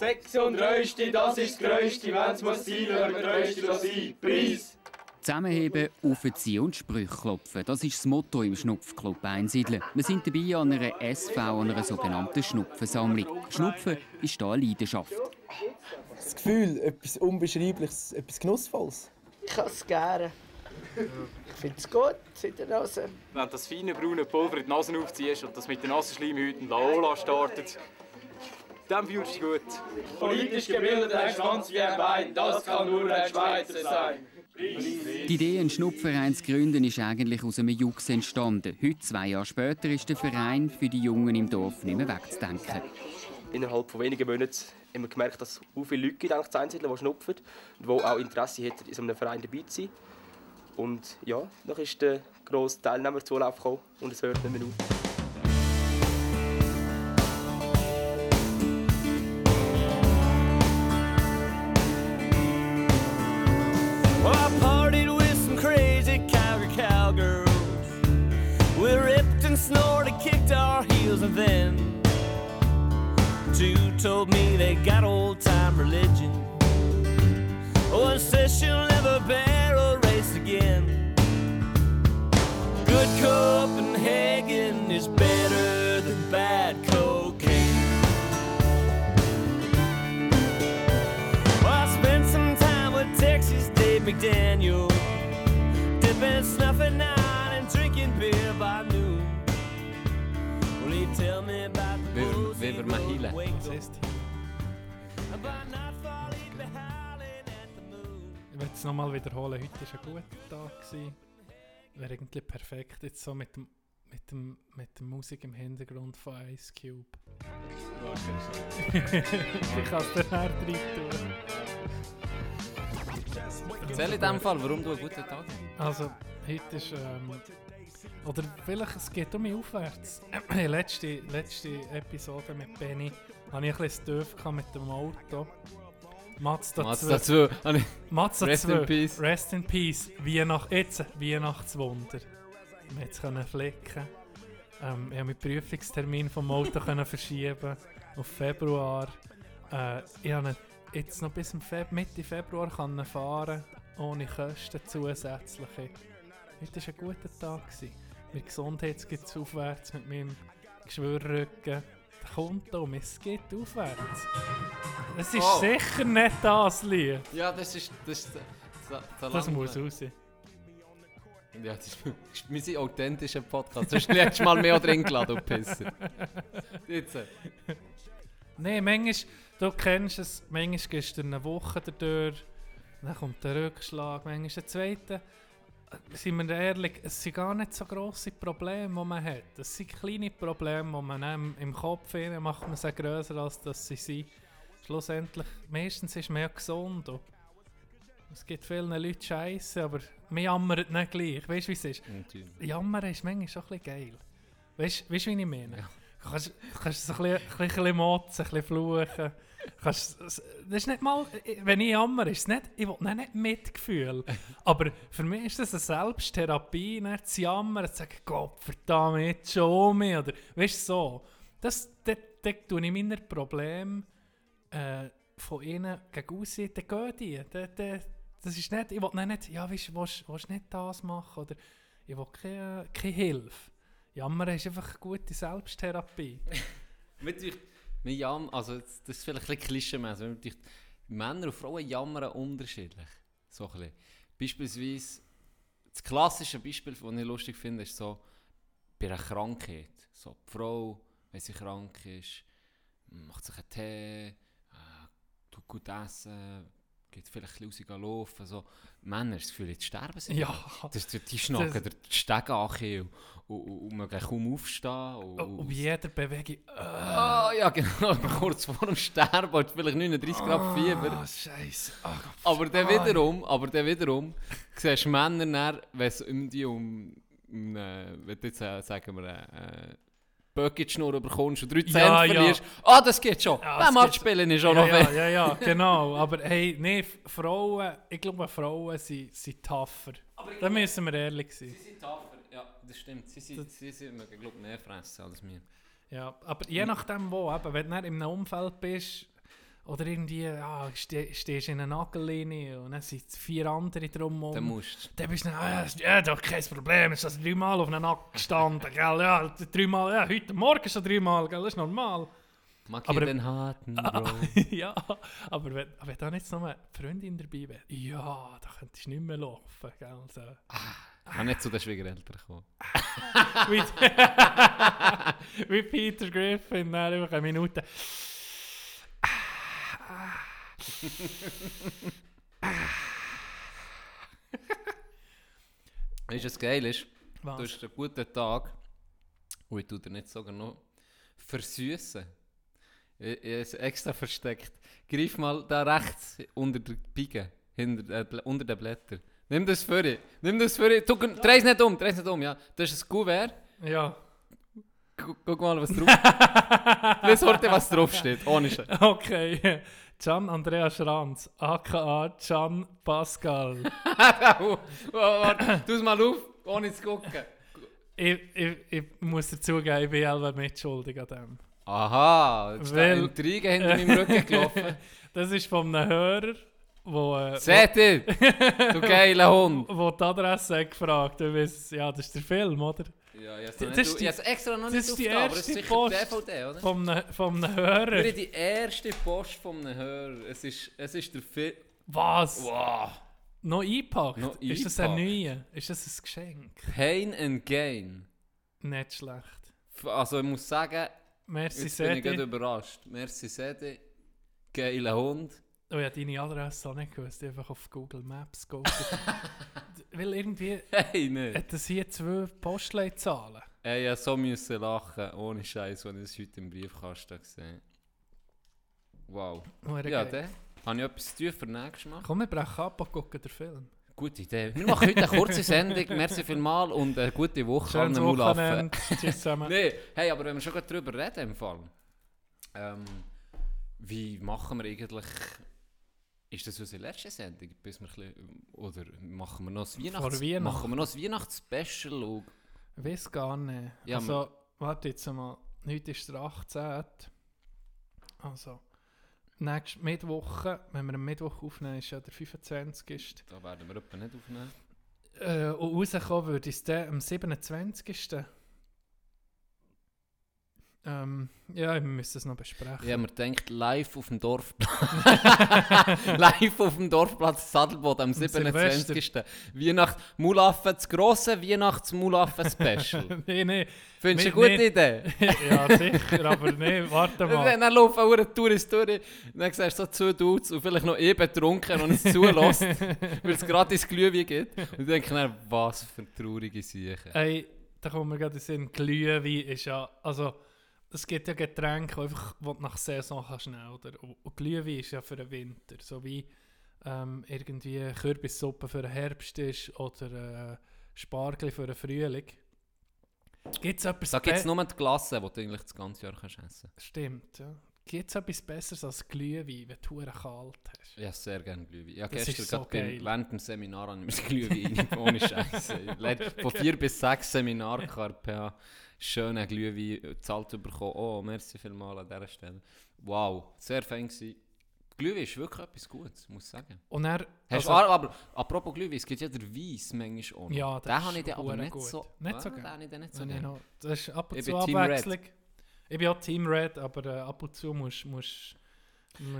Sechste und Rösti, das ist das Größte, wenn's muss sein, lassen wir Rösti sein. Preis! Zusammenheben, aufziehen und Sprüche klopfen. Das ist das Motto im Schnupfclub Einsiedeln. Wir sind dabei an einer SV, an einer sogenannten Schnupfensammlung. Schnupfen ist hier eine Leidenschaft. Das Gefühl, etwas Unbeschreibliches, etwas Genussvolles. Ich kann es gerne. Ich finde es gut in der Nase. Wenn du das feine braune Pulver in die Nase aufziehst und das mit den nassen Schleimhäuten Laola startet, dann fühlst du dich gut. Politisch gebildet ein Schwanz wie ein Bein, das kann nur ein Schweizer sein. Die Idee, einen Schnupfverein zu gründen, ist eigentlich aus einem Jux entstanden. Heute, zwei Jahre später, ist der Verein für die Jungen im Dorf nicht mehr wegzudenken. Innerhalb von wenigen Monaten haben wir gemerkt, dass es so viele Leute gibt, die schnupfen und die auch Interesse hätten, in so einem Verein dabei zu sein. Und ja, dann ist der grosse Teilnehmerzulauf gekommen und es hört nicht mehr auf. Our and then two told me they got old time religion. One says she'll never barrel race again. Good Copenhagen is better than bad cocaine. Well, I spent some time with Texas Dave McDaniel, dipping, snuffing out, howling at the moon. Ich will es nochmal wiederholen. Heute war ein guter Tag. gewesen. Wäre irgendwie perfekt jetzt so mit dem, mit dem, mit der Musik im Hintergrund von Ice Cube. ich kann es dir näher rein tun. Erzähl in dem Fall, warum du einen guten Tag hast. Also, heute ist. Ähm, oder vielleicht es geht um mich aufwärts. letzte, letzte Episode mit Benny hatte ich ein bisschen Dörf mit dem Auto. Mazda, Mazda 2. 2. Habe ich- Mazda Rest 2. in peace. Rest in Peace. Weihnacht, jetzt Weihnachtswunder. Wir jetzt können flicken. Ähm, ich konnte meinen Prüfungstermin vom Auto können verschieben auf Februar. Äh, ich habe ihn jetzt noch bis Feb Mitte Februar können fahren ohne Kosten zusätzliche. Heute war ein guter Tag. Gewesen. Mit Gesundheit geht es aufwärts, mit meinem Geschwürrücken. Der kommt um, es geht aufwärts. Es ist Oh. sicher nicht das Lied. Ja, das ist. Das, ist, das, das, Das muss raus. Ja, das ist, mein authentischer Podcast. Du hast letztes Mal mehr drin geladen, du Pisser. Jetzt. Nein, manchmal, du kennst es, manchmal gehst du eine Woche dadurch, dann kommt der Rückschlag, manchmal der zweite. Sind wir ehrlich, es sind gar nicht so grosse Probleme, die man hat. Es sind kleine Probleme, die man im Kopf hat, macht man sie grösser, als dass sie sind. Schlussendlich, meistens ist man ja gesund. und Es gibt vielen Leuten Scheiße, aber wir jammern nicht gleich. Weißt du, wie es ist? Natürlich. Jammern ist manchmal schon ein bisschen geil. Weißt du, wie ich meine? Du kannst, kannst so ein bisschen, ein bisschen motzen, ein bisschen fluchen. Kannst, das ist nicht mal, wenn ich jammer, ist es nicht, ich will nicht, nicht Mitgefühl. Aber für mich ist das eine Selbsttherapie, nicht zu jammern, zu sagen, Gott verdammt, jetzt schon mich. Oder, weißt du, so. Das, da, da tue ich meine Probleme äh, von ihnen gegen aussehen, dann gehen die. Da, da, das ist nicht, ich will nicht, ja, weißt du, willst, willst nicht das machen? Oder ich will keine, keine Hilfe. Jammern ist einfach eine gute Selbsttherapie. Natürlich, wir jammern, also das ist vielleicht ein bisschen Männer und Frauen jammern unterschiedlich. So ein. Beispielsweise, das klassische Beispiel, das ich lustig finde, ist so bei einer Krankheit. So, die Frau, wenn sie krank ist, macht sich einen Tee, äh, tut gut essen, geht vielleicht ein bisschen raus laufen. So. Männer, das Gefühl, jetzt sterben sie. Ja. Das, die, die schnacken der Stege an und, und, man kann kaum aufstehen. Und, Und bei jeder Bewegung. Ah, ja, genau. Kurz vor dem Sterben hat vielleicht 39 Grad Fieber. Ah, Scheiße. aber dann Ah. wiederum, aber dann wiederum, siehst du Männer wenn es um, um äh, jetzt, äh, sagen wir, äh, Böckitschnur bekommst und 3 Cent Ja, ja. verlierst. Ah, das geht schon. Ja, Beim es Match geht- spielen ist auch ja, noch ja, weh. ja, ja, genau. Aber hey, nee, Frauen, ich glaube, Frauen sind, sind tougher. Da müssen wir ehrlich sein. Sie sind tougher, ja, das stimmt. Sie sind, sie sind ich glaube, mehr fressen als wir. Ja, aber je nachdem wo, eben, wenn du in einem Umfeld bist, Oder irgendwie, ja, ste stehst in einer Nagellinie und dann sind vier andere drumherum. Dann musst. Dann bist du dann, ah, ja, doch kein Problem, ist das dreimal auf einer Nacken gestanden, gell? Ja, dreimal, ja, heute Morgen schon dreimal, gell? Das ist normal. Mag Aber- ich den harten Bro? ja, aber wenn, wenn da nicht noch eine Freundin dabei wäre, ja, da könntest du nicht mehr laufen, gell? So. Ich kann nicht zu den Schwiegereltern kommen. wie, Peter Griffin, dann einfach eine Minute. Weißt du, was geil ist? Was? Du hast einen guten Tag und ich tue dir nicht sogar noch versüßen. Ich, ich es extra versteckt. Greif mal da rechts unter der Pike, hinter, äh, unter den Blättern. Nimm das für dich. Nimm das für dich. Dreh es nicht um, dreh es nicht um. Ja. Das ist ein Kuvert. Ja, guck mal, was drauf steht. Lies heute, was drauf steht. Ohne Scheiß. okay. Gian Andreas Schranz, aka Gian Pascal. Warte, tu es mal auf, ohne zu gucken. ich, ich, ich muss dazugeben, ich bin selber mitschuldig an dem. Aha, jetzt ist Weil- eine Intrige hinter meinem Rücken gelaufen. Das ist von einem Hörer, wo, äh, Seht ihr? Du geiler Hund. wo, die Adresse gefragt hat. Ja, das ist der Film, oder? Ja, ich Das habe ist die- es extra noch nicht aufgetan, aber es ist sicher Post. DVD, oder? Einem, von einem Wir Hörer. haben die erste Post von einem Hörer. Es ist, es ist der Film. Was? Wow. Noch eingepackt? Noch ist das ein neuer? Ist das ein Geschenk? Pain and Gain. Nicht schlecht. Also ich muss sagen, Merci, jetzt bin ich überrascht. Merci Sedi. Geiler Hund. Oh, ich habe deine Adresse auch nicht gewusst. Einfach auf Google Maps go. Weil irgendwie Hey, ne. hat das hier zwei Postleitzahlen. Ey, musste so müssen lachen, ohne Scheiß, als ich das heute im Briefkasten gesehen Wow. Hure Ja, dann habe ich etwas tun für nächstes Mal. Komm, wir brechen ab und gucken den Film. Gute Idee. Wir machen heute eine kurze Sendung. Merci vielmals und eine gute Woche Schönes Mulaffen. Wochenende. Tschüss zusammen. Nee, hey, aber wenn wir schon gerade drüber reden im Fall. Ähm, wie machen wir eigentlich... Ist das unsere letzte Sendung? Bis wir bisschen, oder machen wir noch das Weihnachts... Weihnachten. Machen wir noch das Weihnachtsspecial? und- Ich weiß gar nicht. Ja, also, warte jetzt mal. Heute ist der 18. Also, nächste Mittwoch, wenn wir am Mittwoch aufnehmen, ist ja der 25. Da werden wir etwa nicht aufnehmen. Äh, und rauskommen würde es dann am 27. Ähm, ja, wir müssen es noch besprechen. Habe mir gedacht, live auf dem Dorfplatz. live auf dem Dorfplatz Sadelboden am Silvester. 27. Weihnacht Mulaffen, das grosse Weihnachts-Mulaffen-Special. nee, nee. Findest du eine gute Idee? ja, sicher, aber nee, warte mal. Dann, laufen auch eine Tourist durch, dann siehst du so zwei Dudes und vielleicht noch eh betrunken und es zulässt, weil es gratis Glühwein gibt. Und dann, was für traurige Sachen. Ey, da kommen wir gerade in den Sinn, Glühwein ist ja, also es gibt ja Getränke, die einfach, die du nach Saison kannst nehmen, oder? Und, Glühwein ist ja für den Winter, so wie ähm, irgendwie Kürbissuppe für den Herbst ist oder äh, Spargel für den Frühling. Gibt es etwas Da gibt es nur die Klasse, die du eigentlich das ganze Jahr kannst essen kannst. Stimmt, ja. Gibt es etwas Besseres als Glühwein, wenn du kalt hast? Ja, sehr gerne Glühwein. Ja, Das gestern so beim- während dem Seminar habe ich mir Glühwein ohne Scheiße. Von vier bis sechs Seminaren KRPH schönen Glühwein gezahlt bekommen. Oh, merci vielmals an dieser Stelle. Wow, sehr fein gewesen. Glühwein ist wirklich etwas Gutes, muss ich sagen. Und er, also- du, aber apropos Glühwein, es gibt ja der Weiss manchmal auch noch. Ja, den das habe ich ist dann aber nicht gut. so... Nicht so Ah, geil. den habe ich dann nicht so gerne. noch, das ist ab und Ich zu bin Team Red. Abwechslung. Ich bin auch Team Red, aber äh, ab und zu musst du.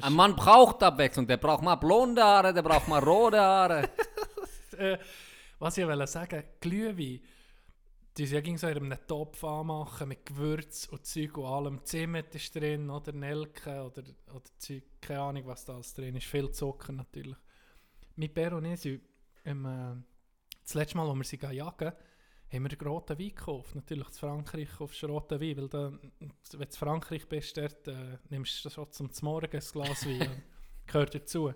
Ein Mann braucht Abwechslung, der braucht mal blonde Haare, der braucht mal rote Haare. äh, was ich wollte sagen, Glühwein, die sie ja ging so in einem Topf anmachen mit Gewürz und Zeug und allem. Zimt ist drin oder Nelke oder, oder Zeug, keine Ahnung was da alles drin ist. Viel Zucker natürlich. Mit Per und ich sind, im, äh, das letzte Mal, als wir sie jagen, haben wir roten Wein gekauft. Natürlich in Frankreich kaufst du roten Wein, weil da, wenn du in Frankreich bist, dort, äh, nimmst du schon zum Morgen ein Glas Wein. gehört dazu.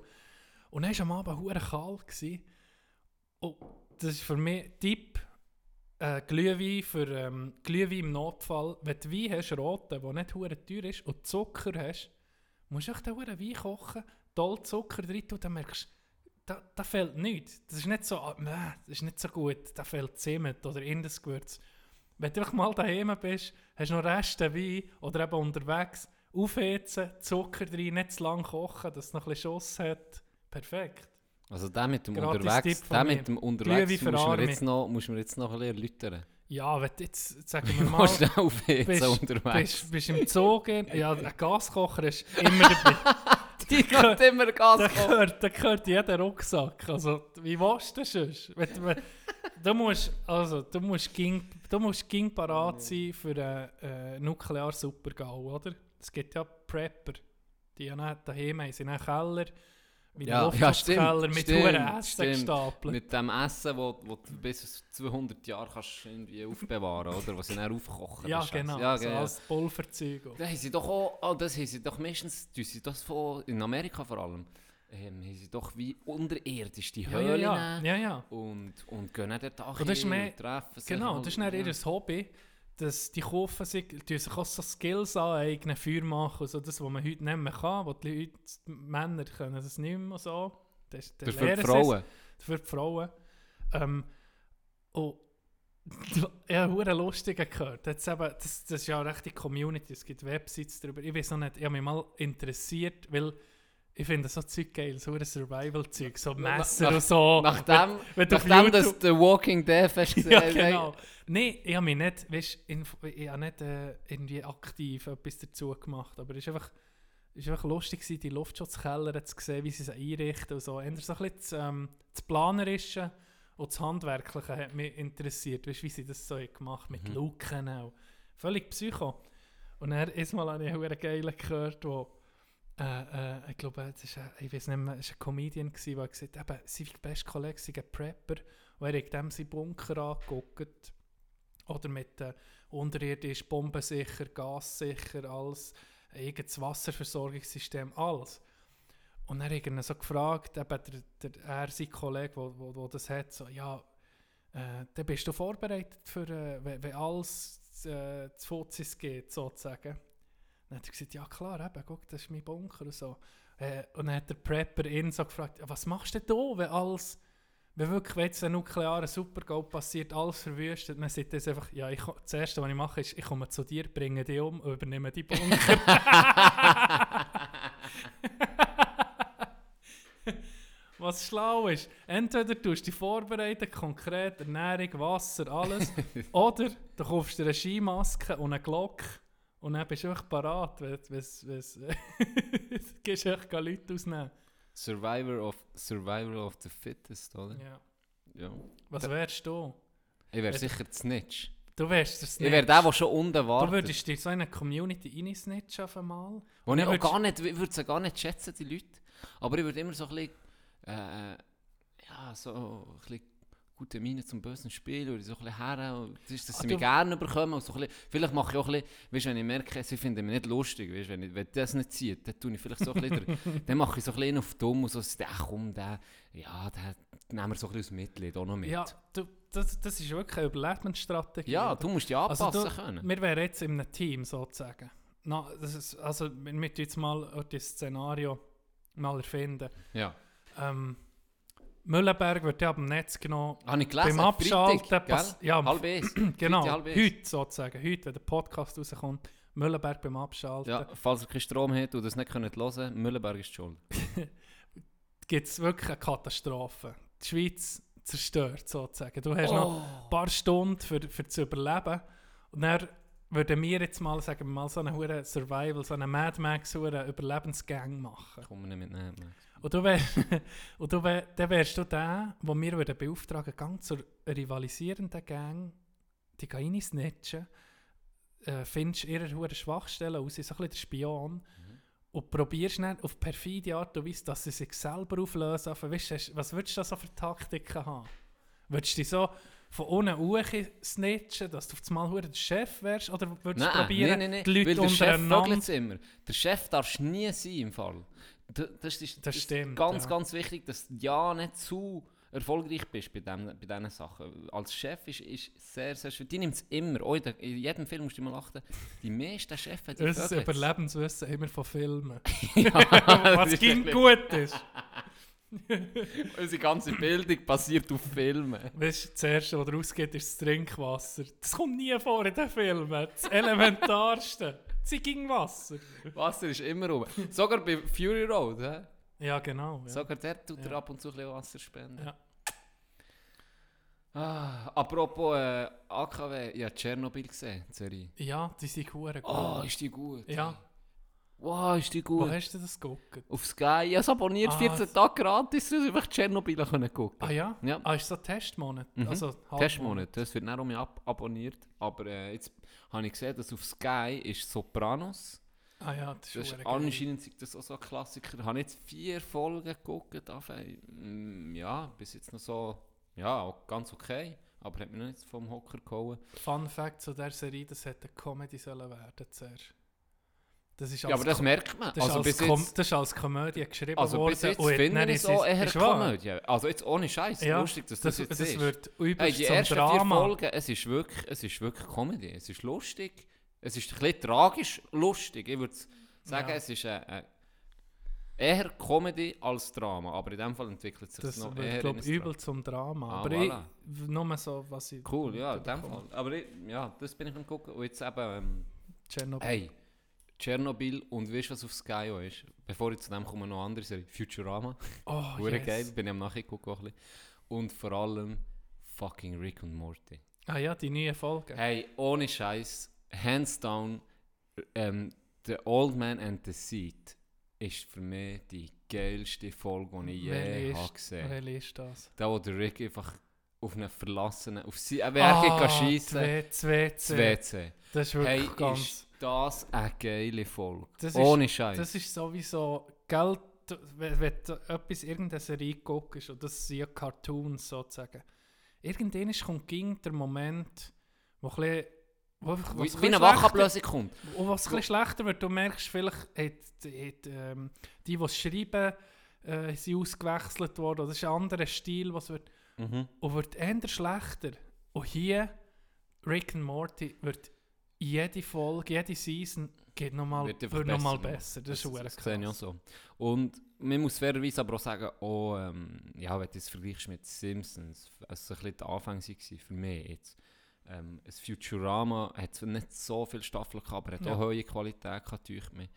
Und dann war am Abend hure kalt. Gewesen. Und das ist für mich Tipp, äh, Glühwein für ähm, Glühwein im Notfall. Wenn du Wein hast, roten, der nicht hure teuer ist, und Zucker hast, musst du echt den Wein kochen, toll Zucker drin tun, dann merkst du, da, da fehlt nichts. Das ist nicht so, nee, das ist nicht so gut, da fehlt Zimt oder Indesgewürz. Wenn du mal daheim bist, hast du noch Reste Wein oder eben unterwegs aufheizen, Zucker rein, nicht zu lang kochen, dass es noch ein bisschen Schuss hat. Perfekt. Also der mit dem Gratis unterwegs, Tipp der mir. mit dem unterwegs für muss man Arme. jetzt noch, muss man jetzt noch ein bisschen erläutern. Ja, wenn du jetzt, sagen wir mal, du denn aufheizen bist, unterwegs? bist, bist im Zug, ja, ein Gaskocher ist immer dabei. Die hat immer Gas Da gehört, da gehört jeder Rucksack. Also, wie willst du das sonst? Wenn, du- du musst, also, du musst ging, du musst ging parat sein für einen äh, Nuklear-Supergau, oder? Es gibt ja Prepper, die ja nicht daheim haben, sind in einem Keller, wie Ja, ja, stimmt, mit stimmt, hohen Essen gestapelt. Mit dem Essen, wo, wo du bis zu 200 Jahre kannst irgendwie aufbewahren oder? Was sie dann aufkochen Ja, genau, Ja, so genau. als Pulverzeug. Da haben sie doch auch, oh, das haben sie doch meistens, sie das von, in Amerika vor allem, ähm, haben sie doch wie unterirdisch die Ja, Höhle ja, ja, nehmen ja, ja. Und, und gehen dann dort Und das ist hin und treffen sich Genau, halt, das ist dann ja. ihr Hobby, dass die kaufen sich, tun sich auch so Skills aneignen, Feuer machen, so das, was man heute nicht mehr kann, wo die Leute, die Männer können das nicht mehr so. Das, das lernen die. Frauen. Für die Frauen. Ähm, und ich habe hure lustige gehört. Das, ist eben, das, das ist ja eine rechte Community, es gibt Websites darüber. Ich weiß noch nicht, ich habe mich mal interessiert, weil ich finde so Zeug geil, so ein Survival-Zeug, so Messer nach- und so. Nachdem, Wenn- wenn nachdem YouTube- The Walking Dead hast gesehen ja, hast, genau. Nein, ich habe mich nicht, weißt, ich habe nicht äh, irgendwie aktiv etwas dazu gemacht, aber es ist einfach, es ist einfach lustig gewesen, die Luftschutzkeller zu sehen, wie sie sie einrichten und so. Eher so ein bisschen das, ähm, das Planerische und das Handwerkliche hat mich interessiert, weißt, wie sie das so gemacht mit Mhm. Luken auch. Völlig psycho. Und dann ist mal habe ich einen geilen gehört, wo äh, äh, ich glaube, es ist ein, ich weiß nicht mehr, war ein Comedian, der gesagt hat, sein bester Kollege sei ein Prepper und er hat dem seinen Bunker angeguckt. Oder mit äh, unterirdisch, bombensicher, gassicher, alles, irgendein Wasserversorgungssystem, alles. Und dann hat er so gefragt, eben der, der, er, sein Kollege, wo, wo, wo das hat, so, ja, äh, dann bist du vorbereitet für, äh, wenn, wenn alles äh, zu Fuzis geht, sozusagen. Dann hat er gesagt, ja klar, eben, guck, das ist mein Bunker und so. Äh, und dann hat der Prepper ihn so gefragt, was machst du denn da, wenn alles, wenn wirklich wenn jetzt ein nuklearer Supergau passiert, alles verwüstet, dann sagt er einfach, ja, ich, das Erste, was ich mache, ist, ich komme zu dir, bringe dich um und übernehme die Bunker. Was schlau ist, entweder tust du dich vorbereiten, konkret Ernährung, Wasser, alles, oder du kaufst dir eine Skimaske und eine Glocke und dann bist du einfach parat, wenn du gehst echt Leute ausnehmen. Survivor of, Survivor of the Fittest, oder? Ja. Ja. Was wärst du? Ich wäre sicher die Snitch. Du wärst der Ich Snitch. wäre der, der schon unten Du wartet. würdest dir so in eine Community reinsnitchen auf einmal. Und ich auch gar nicht, ich würde gar nicht schätzen, die Leute. Aber ich würde immer so ein bisschen, äh, ja, so ein bisschen gute Miene zum bösen Spiel oder so ein bisschen her. und Das ist, dass Ah, sie du- mich gerne bekommen. Und so ein bisschen, vielleicht mache ich auch ein bisschen, weißt, wenn ich merke, sie finden mich nicht lustig, weißt, wenn, ich, wenn das nicht zieht, dann tue ich vielleicht so ein bisschen, dann mache ich so ein bisschen auf dumm und so, ach komm, der, ja, der nehmen wir so ein bisschen Mitleid auch noch mit. Ja, du, das, das ist wirklich eine Überlebensstrategie. Ja, oder? du musst dich anpassen du, können. Wir wären jetzt in einem Team sozusagen. Na, das ist, also, wir tun jetzt mal auch das Szenario mal erfinden. Ja. Ähm, Müllenberg wird ja ab dem Netz genommen. Habe ich gelesen, Beim Abschalten Freitag, pass- ja, Halb genau, halb heute sozusagen, heute, wenn der Podcast rauskommt, Müllenberg beim Abschalten. Ja, falls ihr keinen Strom habt und das nicht könnt hören Müllenberg ist schuld. gibt es wirklich eine Katastrophe. Die Schweiz zerstört sozusagen. Du hast Oh. noch ein paar Stunden für, für zu überleben. Und dann würden wir jetzt mal, sagen wir mal, so eine hure Survival, so eine Mad Max hure Überlebensgang machen. Kommen wir nicht mit nehmen. Und du, wär, und du wär, dann wärst du der, wo wir würden beauftragen, gang zur rivalisierenden Gang, die gehen rein snitchen, äh, findest ihre hure Schwachstellen aus, so ein bisschen der Spion, und probierst dann auf perfide Art und Weise, dass sie sich selber auflösen. Also, weißt, was würdest du da so für Taktiken haben? Würdest du dich so von unten hoch snitchen, dass du auf einmal der Chef wärst? Oder würdest du probieren, nein, nein, nein. die Leute Weil der Chef immer. Der Chef darfst nie sein im Fall. Das ist, Das stimmt, ganz, ja. ganz wichtig, dass du ja nicht zu erfolgreich bist bei, dem, bei diesen Sachen. Als Chef ist, ist sehr, sehr schwer. Die nimmt es immer. Auch in, jedem Film musst du mal achten. Die meisten Chefs, die Unser es. Überlebenswissen immer von Filmen. Ja, Was das ging ist gut ist. Unsere ganze Bildung basiert auf Filmen. Weißt du, das erste, was rausgeht, ist das Trinkwasser. Das kommt nie vor in den Filmen. Das Elementarste. Sie ging Wasser. Wasser ist immer rum. Sogar bei Fury Road, hä? Ja, genau. Ja. Sogar der tut er Ja. ab und zu ein bisschen Wasser spenden. Ja. Ah, apropos äh, AKW, ich habe Tschernobyl gesehen, die Serie. ja, die sind gut. Oh, ist die gut. Ja. Wow, ist die Wo gut. hast du das geguckt? Auf Sky, ich habe es abonniert, Ah, 14 Tage gratis, dass ich Tschernobyl gucken Ah ja? Ja. Ah, ist so ein Testmonat? Mhm. Also. Testmonat, das wird nicht um mich ab abonniert. Aber äh, jetzt habe ich gesehen, dass auf Sky ist Sopranos. Ah ja, das ist, Das ist anscheinend ist das auch so ein Klassiker. Ich habe jetzt vier Folgen geguckt. Mm, Ja, bis jetzt noch so, ja, ganz okay. Aber hat mich noch nicht vom Hocker gehauen. Fun Fact zu der Serie, das hätte Comedy sollen werden zuerst. Das ist Ja, aber das merkt man. Das, Also ist als jetzt- das ist als Komödie geschrieben Also worden. bis jetzt finde ich es auch eher. Komödie. Also jetzt ohne Scheiß. Ja, lustig, dass das, das, jetzt das ist. wird Hey, die ersten Drama. vier Folgen, es ist wirklich, es ist wirklich Comedy. Es ist lustig. Es ist ein bisschen tragisch lustig. Ich würde sagen, Ja. es ist ein, ein, eher Comedy als Drama. Aber in dem Fall entwickelt sich Das noch wird, eher ein übel zum Drama. Ah, aber voilà. ich, nur so, was ich... Cool, ja, in dem. Fall. Aber ich, ja, das bin ich am gucken. Und jetzt eben, ähm, Tschernobyl. hey, Tschernobyl und weißt du, was auf Sky auch ist? Bevor ich zu dem komme, noch eine andere Serie. Futurama. Oh, Hure yes. geil, bin ich am Nachgucken auch ein bisschen. Und vor allem fucking Rick und Morty. Ah ja, die neue Folge. Hey, ohne Scheiß, hands down, ähm, The Old Man and the Seed ist für mich die geilste Folge, die ich je Welche habe gesehen. welche ist das? Da, wo der Rick einfach auf einen verlassenen, auf sie, äh, wer ah, schiessen das WC. das WC. Das ist wirklich Hey, ganz... ist das eine geile Folge. Das ohne Scheiß. Das ist sowieso Geld, wenn, wenn du etwas irgendeine Serie guckst, und das sind ja Cartoons sozusagen. Irgendwann kommt ging der Moment, wo ein bisschen, wo, wo Wie, ein eine Wachablösung kommt. Und was ein schlechter wird, du merkst vielleicht, hat, hat, ähm, die, die es schreiben, äh, sind ausgewechselt worden. Oder Das ist ein anderer Stil, was wird, Mhm. und wird eher schlechter. Und hier, Rick and Morty, wird jede Folge, jede Season geht nochmal Wird wird noch mal besser, besser. Das, ist das, verdammt das sehe ich auch krass. so. Und man muss fairerweise aber auch sagen, auch, ähm, ja, wenn du es vergleichst mit Simpsons, es war ein bisschen der Anfang für mich jetzt. Ähm, das Futurama hat zwar nicht so viele Staffeln gehabt, aber hat Ja. auch hohe Qualität gehabt, mich.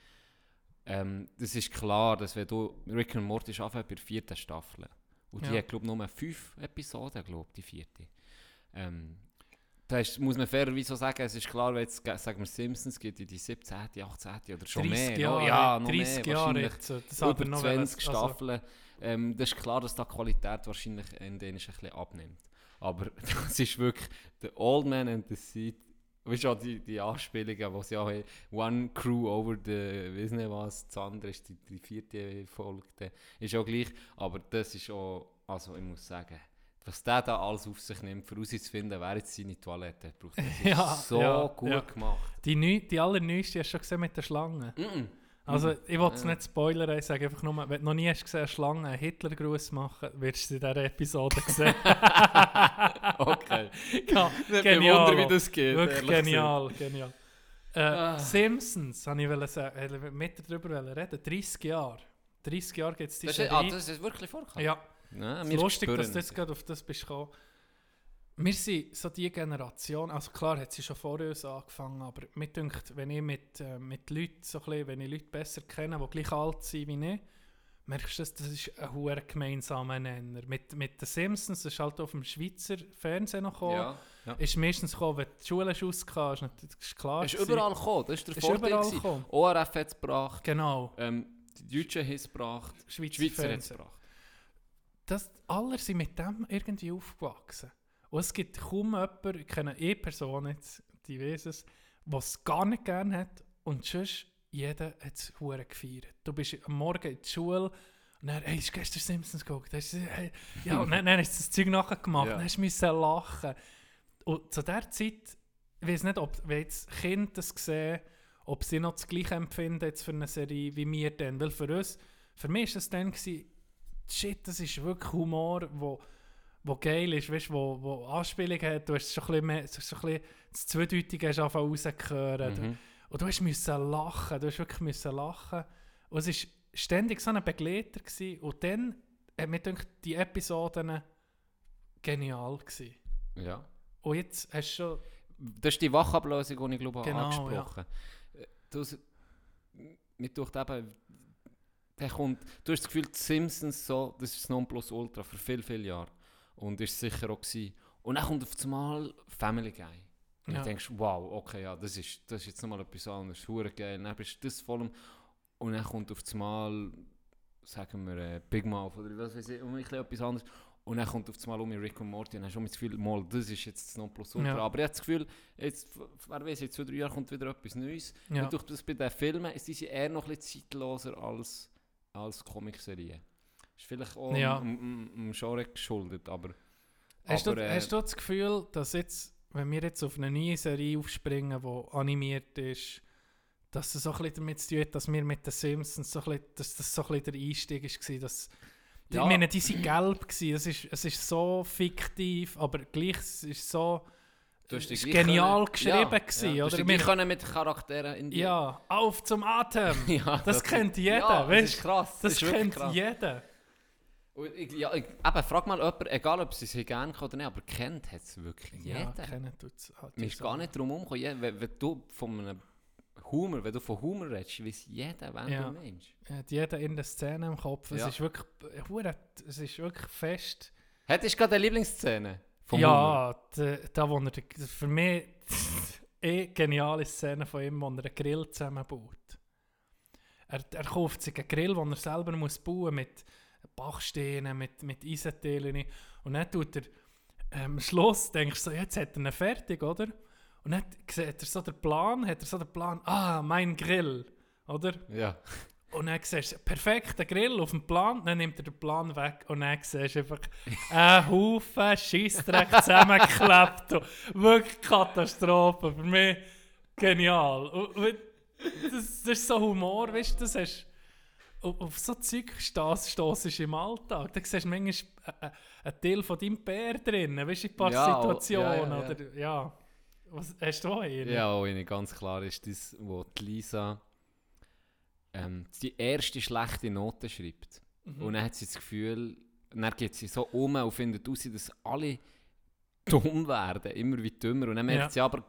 Ähm, das ist klar, dass wenn du Rick and Morty anfangen bei der vierten Staffel und die Ja. hat glaube ich nur fünf Episoden, glaube die vierte. Ähm, da ist, muss man fairerweise auch sagen, es ist klar, wenn ge- sagen wir Simpsons gibt, in die 17., 18. oder schon 30 mehr. Jahre, ja, noch 30 mehr, Jahre jetzt. Das hat über er noch 20 wollen- also- Staffeln. Ähm, das ist klar, dass da die Qualität wahrscheinlich in denen ein bisschen abnimmt. Aber das ist wirklich The Old Man and the Seed. Weißt du auch die, die Anspielungen, die sie auch haben, One Crew over the, weiß nicht was, das andere ist die, die vierte Folge, ist auch gleich. Aber das ist auch, also ich muss sagen, was der da alles auf sich nimmt, herauszufinden, wer jetzt seine Toilette braucht, das Ja, so ja, gut ja. gemacht. Die, neu, die allerneueste hast du schon gesehen mit der Schlange. Mhm. Also, Mhm. ich will es nicht spoilern, ich sage einfach nur, wenn du noch nie hast gesehen, eine Schlange einen Hitlergruß machen, wirst du in dieser Episode sehen. Okay. ja, genial. bewundern, wie das geht, Wirklich genial, genial. Äh, Ah. Simpsons, habe ich sagen, äh, mit darüber reden. 30 Jahre. 30 Jahre gibt es die Das ist, ah, das ist wirklich vorgekommen? Ja. Ja, es ist lustig, dass du jetzt gerade auf das bist gekommen. Wir sind so die Generation, also klar hat sie schon vor uns angefangen, aber mir denkt, wenn ich mit, äh, mit Leuten so ein bisschen, wenn ich Leute besser kenne, die gleich alt sind wie ich, merkst du, das, das ist ein hoher gemeinsamer Nenner. Mit, mit den Simpsons, das ist halt auf dem Schweizer Fernsehen noch gekommen, Ja, ja. ist meistens gekommen, wenn die Schule rauskam, ist, klar. Es ist überall gekommen, das ist der Ist Vorteil. überall. ORF hat es gebracht, Genau. ähm, die Deutschen haben es gebracht, Schweizer Schweizer hat es gebracht. Das, alle sind mit dem irgendwie aufgewachsen. Und es gibt kaum jemanden, ich kenne eine Person jetzt, die weiß es, es gar nicht gerne hat und sonst jeder hat es hure gefeiert. Du bist am Morgen in die Schule und dann, hey, hast du gestern Simpsons geguckt? Hast du, hey, ja, und dann, dann hast du das Zeug nachher gemacht, Ja. dann hast du lachen. Und zu der Zeit, ich weiß nicht, ob wenn jetzt Kinder das sehen, ob sie noch das Gleiche empfinden jetzt für eine Serie wie wir dann. Weil für uns, für mich war das dann, gewesen, shit, das ist wirklich Humor, wo, wo geil ist, weißt, wo, wo Anspielung hat. Du hast schon ein bisschen mehr, so ein bisschen das Zweideutige. Du- Mhm. Und du hast müssen lachen, du hast wirklich müssen lachen. Und es war ständig so ein Begleiter. Gewesen. Und dann hat mir gedacht, die Episoden genial gewesen. Ja. Und jetzt hast du schon... Das ist die Wachablösung, die ich glaube Genau, angesprochen habe. du, mir tut eben, der kommt, du hast das Gefühl, die Simpsons so, das ist das Nonplusultra für viele, viele Jahre. Und ist sicher auch gewesen. Und dann kommt auf einmal Family Guy. Und Ja. du denkst, wow, okay, ja, das ist, das ist jetzt nochmal etwas anderes, hure geil. Dann bist du das voll und dann kommt auf einmal, sagen wir, äh, Big Mouth oder was weiß ich, um ein bisschen etwas anderes. Und dann kommt auf einmal um Rick und Morty und dann hast du das Gefühl, mal, das ist jetzt das Nonplusultra. Ja. Aber ich habe das Gefühl, jetzt, wer weiß, in zwei, drei Jahren kommt wieder etwas Neues. Ja. Und durch das bei den Filmen ist sie eher noch ein bisschen zeitloser als, als Comicserien. Ist vielleicht auch Ja. dem, Genre geschuldet, aber... Hast, aber, du, äh, hast du das Gefühl, dass jetzt, wenn wir jetzt auf eine neue Serie aufspringen, die animiert ist, dass es so ein bisschen damit zu tun hat, dass wir mit den Simpsons so ein bisschen, dass das so ein bisschen der Einstieg war, dass Ja. Ich meine, die waren gelb, gewesen. es, ist, es ist so fiktiv, aber gleich es ist so Es ist genial können- geschrieben. ja, gewesen, ja. Oder? Wir- können mit Charakteren in die... ja, auf zum Atem! Ja, das, kennt jeder, ja, das weißt ist krass. Das, wirklich kennt krass. jeder. Ich, ja, ich, eben, frag mal jemanden, egal ob sie es gerne kann oder nicht, aber kennt hat es wirklich Ja, jeder. kennen tut's. hat Mir es ist gar nicht darum umgekommen, wenn, wenn du von einem Humor, wenn du von Humor redest, weiß jeder, wen Ja. du meinst. Hat jeder in der Szene im Kopf. Es Ja. ist wirklich, hure- es ist wirklich fest. Hättest du gerade eine Lieblingsszene? Vom ja, de, da wo er, für mich eh geniale Szene von ihm, wo er einen Grill zusammenbaut. Er, er kauft sich einen Grill, den er selber muss bauen mit Bachsteinen, mit, mit Eisenteilen. Und dann tut er ähm, am Schluss, denkst du so, jetzt hat er ihn fertig, oder? Und dann sieht er so den Plan, hat er so den Plan, ah, mein Grill, oder? Ja. Und dann siehst du, perfekt, der Grill auf dem Plan, dann nimmt er den Plan weg und dann siehst du einfach einen Haufen Scheissdreck zusammengeklebt. Wirklich Katastrophe. Für mich genial. Und, das, das ist so Humor, weißt du, das hast auf, so Zeug stossest im Alltag. Da siehst du manchmal einen Teil von deinem Bär drin, weißt du, in ein paar Ja, oh, Situationen. ja, ja, ja. Oder, ja. Was, hast du auch einen? Ja, auch eine ganz klar ist das, wo die Lisa ähm, die erste schlechte Note schreibt. Mhm. Und dann hat sie das Gefühl, dann geht sie so um und findet aus, dass alle dumm werden, immer wie dümmer. Und dann merkt Ja. sie aber,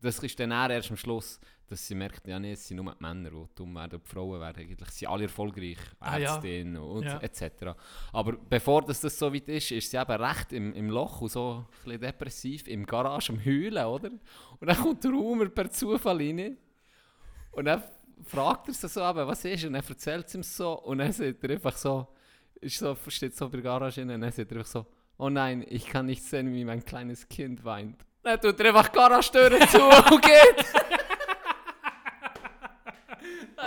das ist dann erst am Schluss, dass sie merkt, ja, nee, es sind nur die Männer, die dumm werden, die Frauen werden eigentlich, sie sind alle erfolgreich, Ah, ja. Und Ja. etc. Aber bevor das, das so weit ist, ist sie eben recht im, im Loch und so ein bisschen depressiv, im Garage am Heulen, oder? Und dann kommt der Humor per Zufall rein und dann fragt er sie so, eben, was ist, und dann erzählt sie ihm so und dann sagt er einfach so, ist so, steht so bei der Garage und dann sagt er einfach so, oh nein, ich kann nicht sehen, wie mein kleines Kind weint. Dann tut er einfach die Garagentüre zu und geht.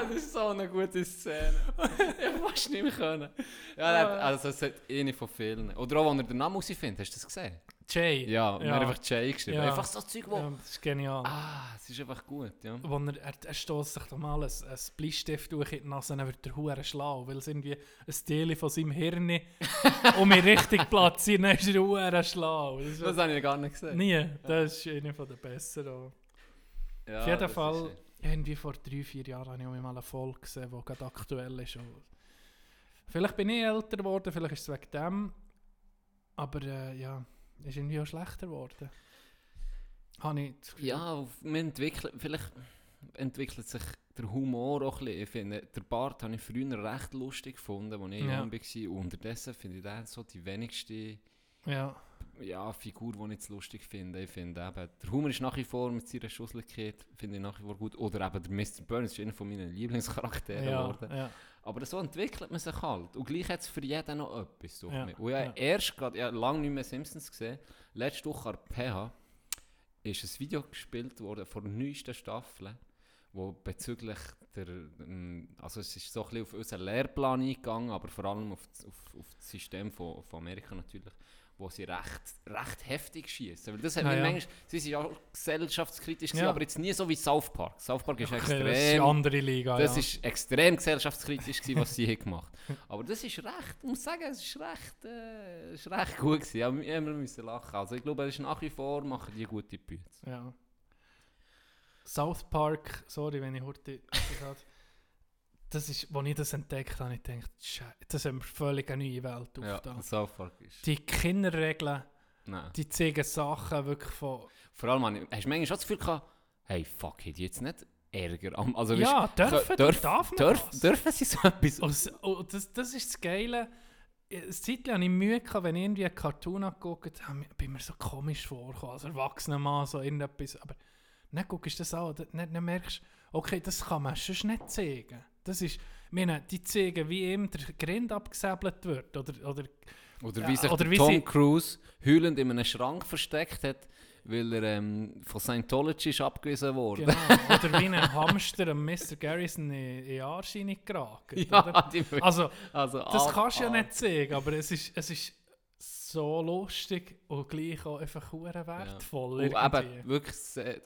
Das ist so eine gute Szene. Ich fast nicht mehr können. Ja, er hat- also es hat eine von vielen. Oder auch, wenn er den Namen herausfindet, hast du das gesehen? Jay. Ja, und er hat einfach Jay geschrieben. Ja. Einfach so Zeug, wo... Ja, das ist genial. Ah, es ist einfach gut, ja. Wo er, er, er stößt sich doch mal ein, ein Bleistift durch in die Nase, dann wird er hure schlau, weil es irgendwie ein Teil von seinem Hirn um ihn richtig platziert, dann ist er hure schlau. Das Das habe ich gar nicht gesehen. Nie, das ist einer den besseren. Ja, Auf jeden Fall, irgendwie vor drei, vier Jahren habe ich auch mal eine Folge gesehen, die gerade aktuell ist. Und vielleicht bin ich älter geworden, vielleicht ist es wegen dem, aber äh, ja, ist irgendwie auch schlechter geworden. Habe ich das Gefühl. Ja, man entwickelt, vielleicht entwickelt sich der Humor auch ein bisschen. Ich finde, der Bart habe ich früher recht lustig gefunden, als ich Ja. jung war. Und unterdessen finde ich den so die wenigste Ja. Ja, Figur, die ich jetzt lustig finde. Ich finde eben, der Humor ist nach wie vor mit seiner Schusseligkeit, finde ich nach wie vor gut. Oder eben der Mr. Burns ist einer von meinen Lieblingscharakteren Ja, geworden. ja. Aber so entwickelt man sich halt. Und gleich hat es für jeden noch etwas. Ja, mich. Und ich ja. habe erst gerade, ja, lange nicht mehr Simpsons gesehen. Letzte Woche an PH ist ein Video gespielt worden von der neuesten Staffel, wo bezüglich der, ähm, also es ist so ein bisschen auf unseren Lehrplan eingegangen, aber vor allem auf, das- auf, auf das System von, von Amerika natürlich, wo sie recht, recht heftig schießen. Weil das hat mich ja. manchmal, sie sind ja auch gesellschaftskritisch, Ja. aber jetzt nie so wie South Park. South Park ist Okay, extrem... das ist eine andere Liga, Das ja. ist extrem gesellschaftskritisch gewesen, was sie hier gemacht Aber das ist recht, ich muss sagen, es ist recht, äh, es ist recht gut gewesen. Ja, wir müssen lachen. Also ich glaube, es ist nach wie vor machen die gute Bütze. Ja. South Park, sorry, wenn ich heute. Das ist, als ich das entdeckt habe, ich gedacht, das ist eine völlig eine neue Welt Ja, aufgetan. South Park ist... Die Kinderregeln, Nein. die zeigen Sachen wirklich von. Vor allem, man, hast du manchmal schon das Gefühl gehabt, hey, fuck, ich jetzt nicht Ärger. am- Also, Ja, weisst, dürfen, dürf, darf man dürf, das? dürfen sie so etwas? Und, s- und das, das ist das Geile. Eine Zeit lang hatte ich Mühe, gehabt, wenn ich irgendwie einen Cartoon angeguckt habe, bin mir so komisch vorgekommen, als erwachsener Mann, so irgendetwas. Aber dann guckst du das an, dann, dann merkst du, okay, das kann man sonst nicht zeigen. Das ist, meine, die zeigen, wie ihm der Grind abgesäbelt wird. Oder, oder, Oder Ja, wie sich oder der wie Tom Cruise heulend in einem Schrank versteckt hat, weil er ähm, von Scientology ist abgewiesen wurde. genau, oder wie ein Hamster am Mr. Garrison in, in den Arsch reingeraten. Ja, Also, also Das kannst du ja nicht zeigen, aber es ist, es ist so lustig und gleich auch einfach wertvoll. Und irgendwie. eben wirklich,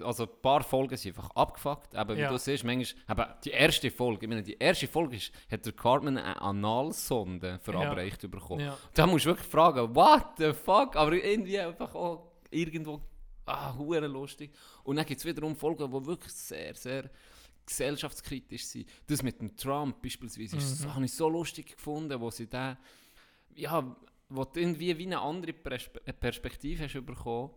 also ein paar Folgen sind einfach abgefuckt. Eben, wie Ja. du siehst, manchmal, eben, die erste Folge, ich meine, die erste Folge ist, hat der Cartman eine Analsonde verabreicht bekommen. Ja. Da musst du wirklich fragen, what the fuck? Aber irgendwie einfach auch irgendwo, ah, lustig. Und dann gibt es wiederum Folgen, die wirklich sehr, sehr gesellschaftskritisch sind. Das mit dem Trump beispielsweise, ist, Mhm. habe ich so lustig gefunden, wo sie da, ja, wo du irgendwie wie eine andere Perspe Perspektive hast bekommen.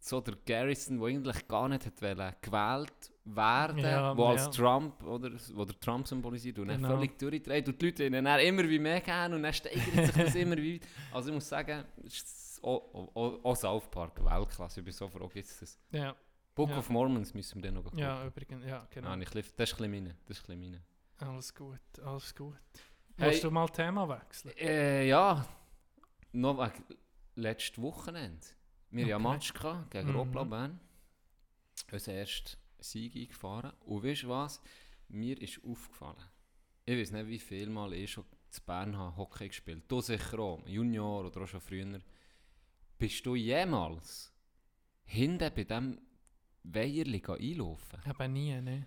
So der Garrison, der eigentlich gar nicht hat wollen, gewählt werden, Ja, wo als ja. Trump, oder, wo der Trump symbolisiert und Genau. völlig durchdreht und die Leute ihnen dann immer wie mehr geben und dann steigert sich das immer wie Also ich muss sagen, es ist auch, auch, auch South Park, Weltklasse, ich bin so froh, gibt es das. Ja, Book Ja. of Mormons müssen wir dann noch gucken. ja, übrigens, ja, genau. Ah, ich, lief- das ist ein bisschen meine, das ist ein bisschen meine. Alles gut, alles gut. Hey. Willst du mal Thema wechseln? Äh, ja, noch wegen letztes Wochenende. Wir Okay. einen Match gehabt gegen Mhm. Robla Bern. Unser erster Sieg eingefahren. Und weißt du was? Mir ist aufgefallen. Ich weiß nicht, wie viel Mal ich schon zu Bern habe Hockey gespielt. Du sicher auch, Junior oder auch schon früher. Bist du jemals hinten bei diesem Weiherli einlaufen? Eben nie, ne?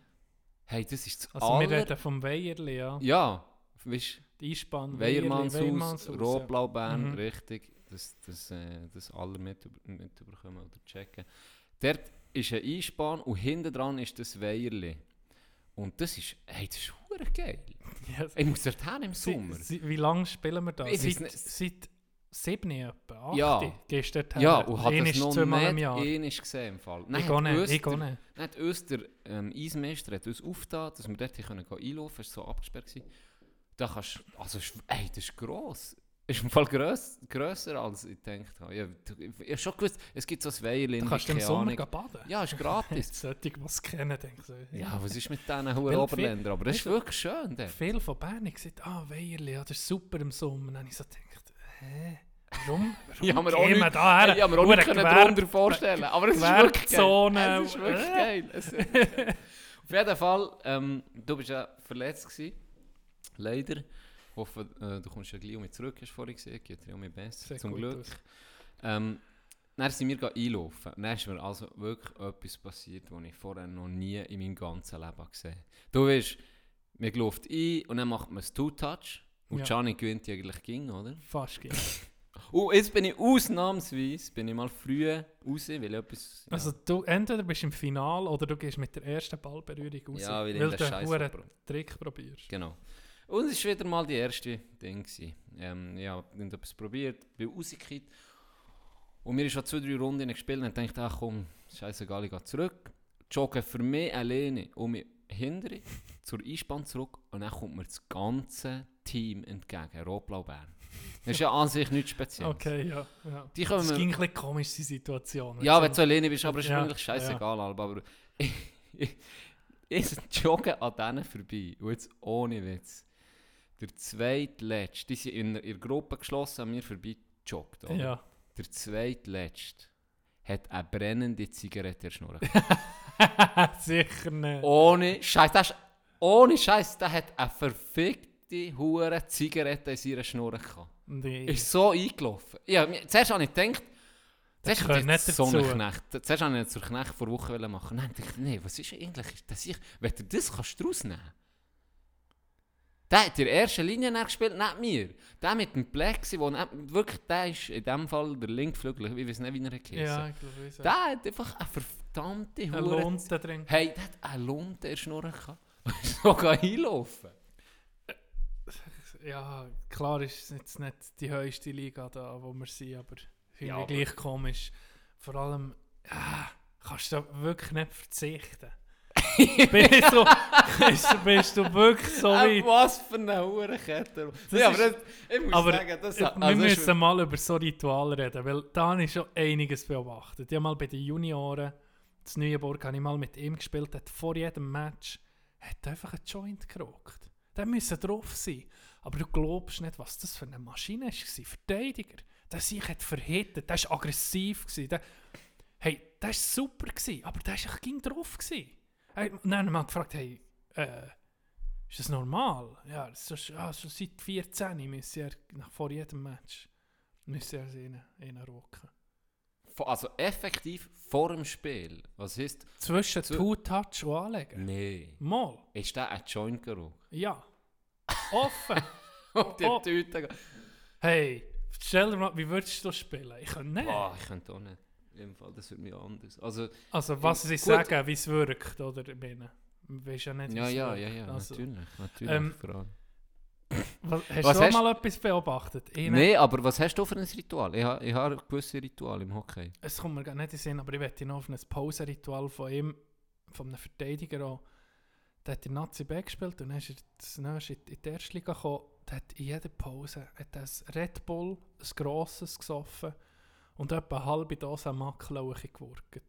Hey, das ist das Also wir aller... reden vom Weierli, ja. Ja, weißt Einspann, Weiermannshaus, Weiermannshaus, ja. Rotblaubern, Mhm. richtig, dass das, äh, das alle mit, mitbekommen oder checken. Dort ist ein Einspann und hinten dran ist das Weierli. Und das ist, hey, das ist geil. Ja, Ich muss dort hin im Sie- Sommer. Sie, wie lange spielen wir da? Ich Seit, nicht. seit sieben etwa, acht? Ja. Gehst du dort ja, her? und hat das noch nicht einmal gesehen im Fall. Dann Ich gehe nicht, uns ich gehe nicht. Der ähm, Eismeister hat uns aufgetan, dass wir dort können einlaufen können. Es war so abgesperrt. Gewesen. Da kannst du- also ey, das ist gross. Ist im Fall gröss, grösser als ich gedacht habe. Ja, ich habe schon gewusst, es gibt so ein Weilin, Du kannst im keine Sommer baden. Ja, ist gratis. Sollte ich was kennen, denke ich ja, was ist mit diesen hohen Weil Oberländern? Aber das ist viel- wirklich schön. dort. Viele von Bern haben gesagt, ah, Weierli, ja, das ist super im Sommer. Dann habe ich so gedacht, hä? Warum? warum Ich habe mir auch gehen wir nicht, da her? ich auch nicht können darunter vorstellen Aber es ist wirklich geil. Es ist wirklich geil. Auf jeden Fall, ähm, du bist ja verletzt gewesen. Leider. Ich hoffe, äh, du kommst ja gleich um mich zurück, hast du vorhin gesehen. Geht dir um mich besser, Sieht zum Glück. aus. Ähm, dann sind wir einlaufen. Dann ist mir also wirklich etwas passiert, was ich vorher noch nie in meinem ganzen Leben gesehen habe. Du weißt, man läuft ein und dann macht man das Two-Touch. Und Ja. Gianni gewinnt ja eigentlich ging, oder? Fast geht. Und jetzt bin ich ausnahmsweise bin ich mal früh raus, weil ich etwas... Ja, Also du, entweder bist du im Finale oder du gehst mit der ersten Ballberührung raus, ja weil weil du einen Trick probierst. Genau. Und es war wieder mal die erste Ding. gewesen. Ähm, ich habe etwas probiert, bin rausgekehrt. Und wir haben schon zwei, drei Runden gespielt und dachte, ach komm, scheißegal, ich gehe zurück. Joggen für mich alleine um mich hinter zur Einspann zurück und dann kommt mir das ganze Team entgegen, Rotblau Bern. Das ist ja an sich nichts Spezielles. Okay, ja. ja. Die kommen Es mir- ging ein bisschen komisch, die Situation. Ja, wenn du alleine bist, aber es ist Ja, eigentlich scheißegal. Alba, Aber ich, ich, ich jogge an denen vorbei. Und jetzt ohne Witz. Der zweitletzte, die sind in ihrer Gruppe geschlossen an mir vorbei gejoggt. oder? Ja. Der zweitletzte hat eine brennende Zigarette in der Schnur. Sicher nicht. ohne Scheiß. Das ist, ohne Scheiß, der hat eine verfickte hure Zigarette in seiner Schnur gehabt. Nee. Ist so eingelaufen. Ja, mir- zuerst habe ich gedacht, Das zuerst habe ich nicht so einen. Knecht. Zuerst habe ich zur Knecht vor Wochen machen. Nein, dachte ich, nee, was ist eigentlich? Ist das ich, wenn du das kannst du rausnehmen der hat in der ersten Linie nachgespielt, nicht mir. Der mit dem Plexi, wo nicht, wirklich, der ist in dem Fall der Linkflügel, ich weiß nicht, wie er geheißen Ja, ich glaube, ich Der hat einfach eine verdammte Hure- Lunte drin. Hey, der hat eine Lunte in der Schnur gehabt. so kann einlaufen. Ja, klar ist es jetzt nicht die höchste Liga da, wo wir sind, aber finde Ja, ich gleich komisch. Vor allem, ja, kannst du da wirklich nicht verzichten. bist, du, bist, bist du wirklich so Äh, weit. was für eine Uhrenkette. Das Ja, aber das, ich muss Aber sagen, das wir also ist- müssen mal über so Rituale reden, weil da habe ich schon einiges beobachtet. Ich habe mal bei den Junioren, das Neuenburg, habe ich mal mit ihm gespielt, hat vor jedem Match hat einfach einen Joint gerockt. Der müsse drauf sein. Aber du glaubst nicht, was das für eine Maschine war. Verteidiger. Der sich hat verhittet, der war aggressiv. Der, hey, der war super, gewesen, aber der war ging drauf. Gewesen. Wir mal gefragt, hey, äh, ist das normal? Ja, das ja, schon seit 14 müssen er nach vor jedem Match müssen er sie rein, reinrocken. Vo- Also effektiv vor dem Spiel. Was ist? Zwischen Zu- Two-Touch und Anlegen. Nee. Mal. Ist der ein Joint geraucht? Ja. Offen. Und die. Tüte. hey, stell dir mal, wie würdest du spielen? Ich kann nicht. Boah, ich könnte auch nicht. Im Fall, das wird mir anders. Also, Also, was sie Gut. sagen, wie es wirkt, oder? Ich meine, weisst ja nicht, ja, ja, ja, ja, Also, natürlich. natürlich ähm. Was, hast Was du hast- mal etwas beobachtet? Ich nicht. Nein, aber was hast du für ein Ritual? Ich habe ich ha gewisse Ritual im Hockey. Es kommt mir gar nicht in den Sinn, aber ich wette noch auf ein Pausenritual von ihm, von einem Verteidiger auch. Der hat in Nazi B gespielt und dann ist er das nächste in die erste Liga gekommen. Der hat in jeder Pause hat ein Red Bull, ein grosses gesoffen und etwa eine halbe Dose Macklauche gewurgt.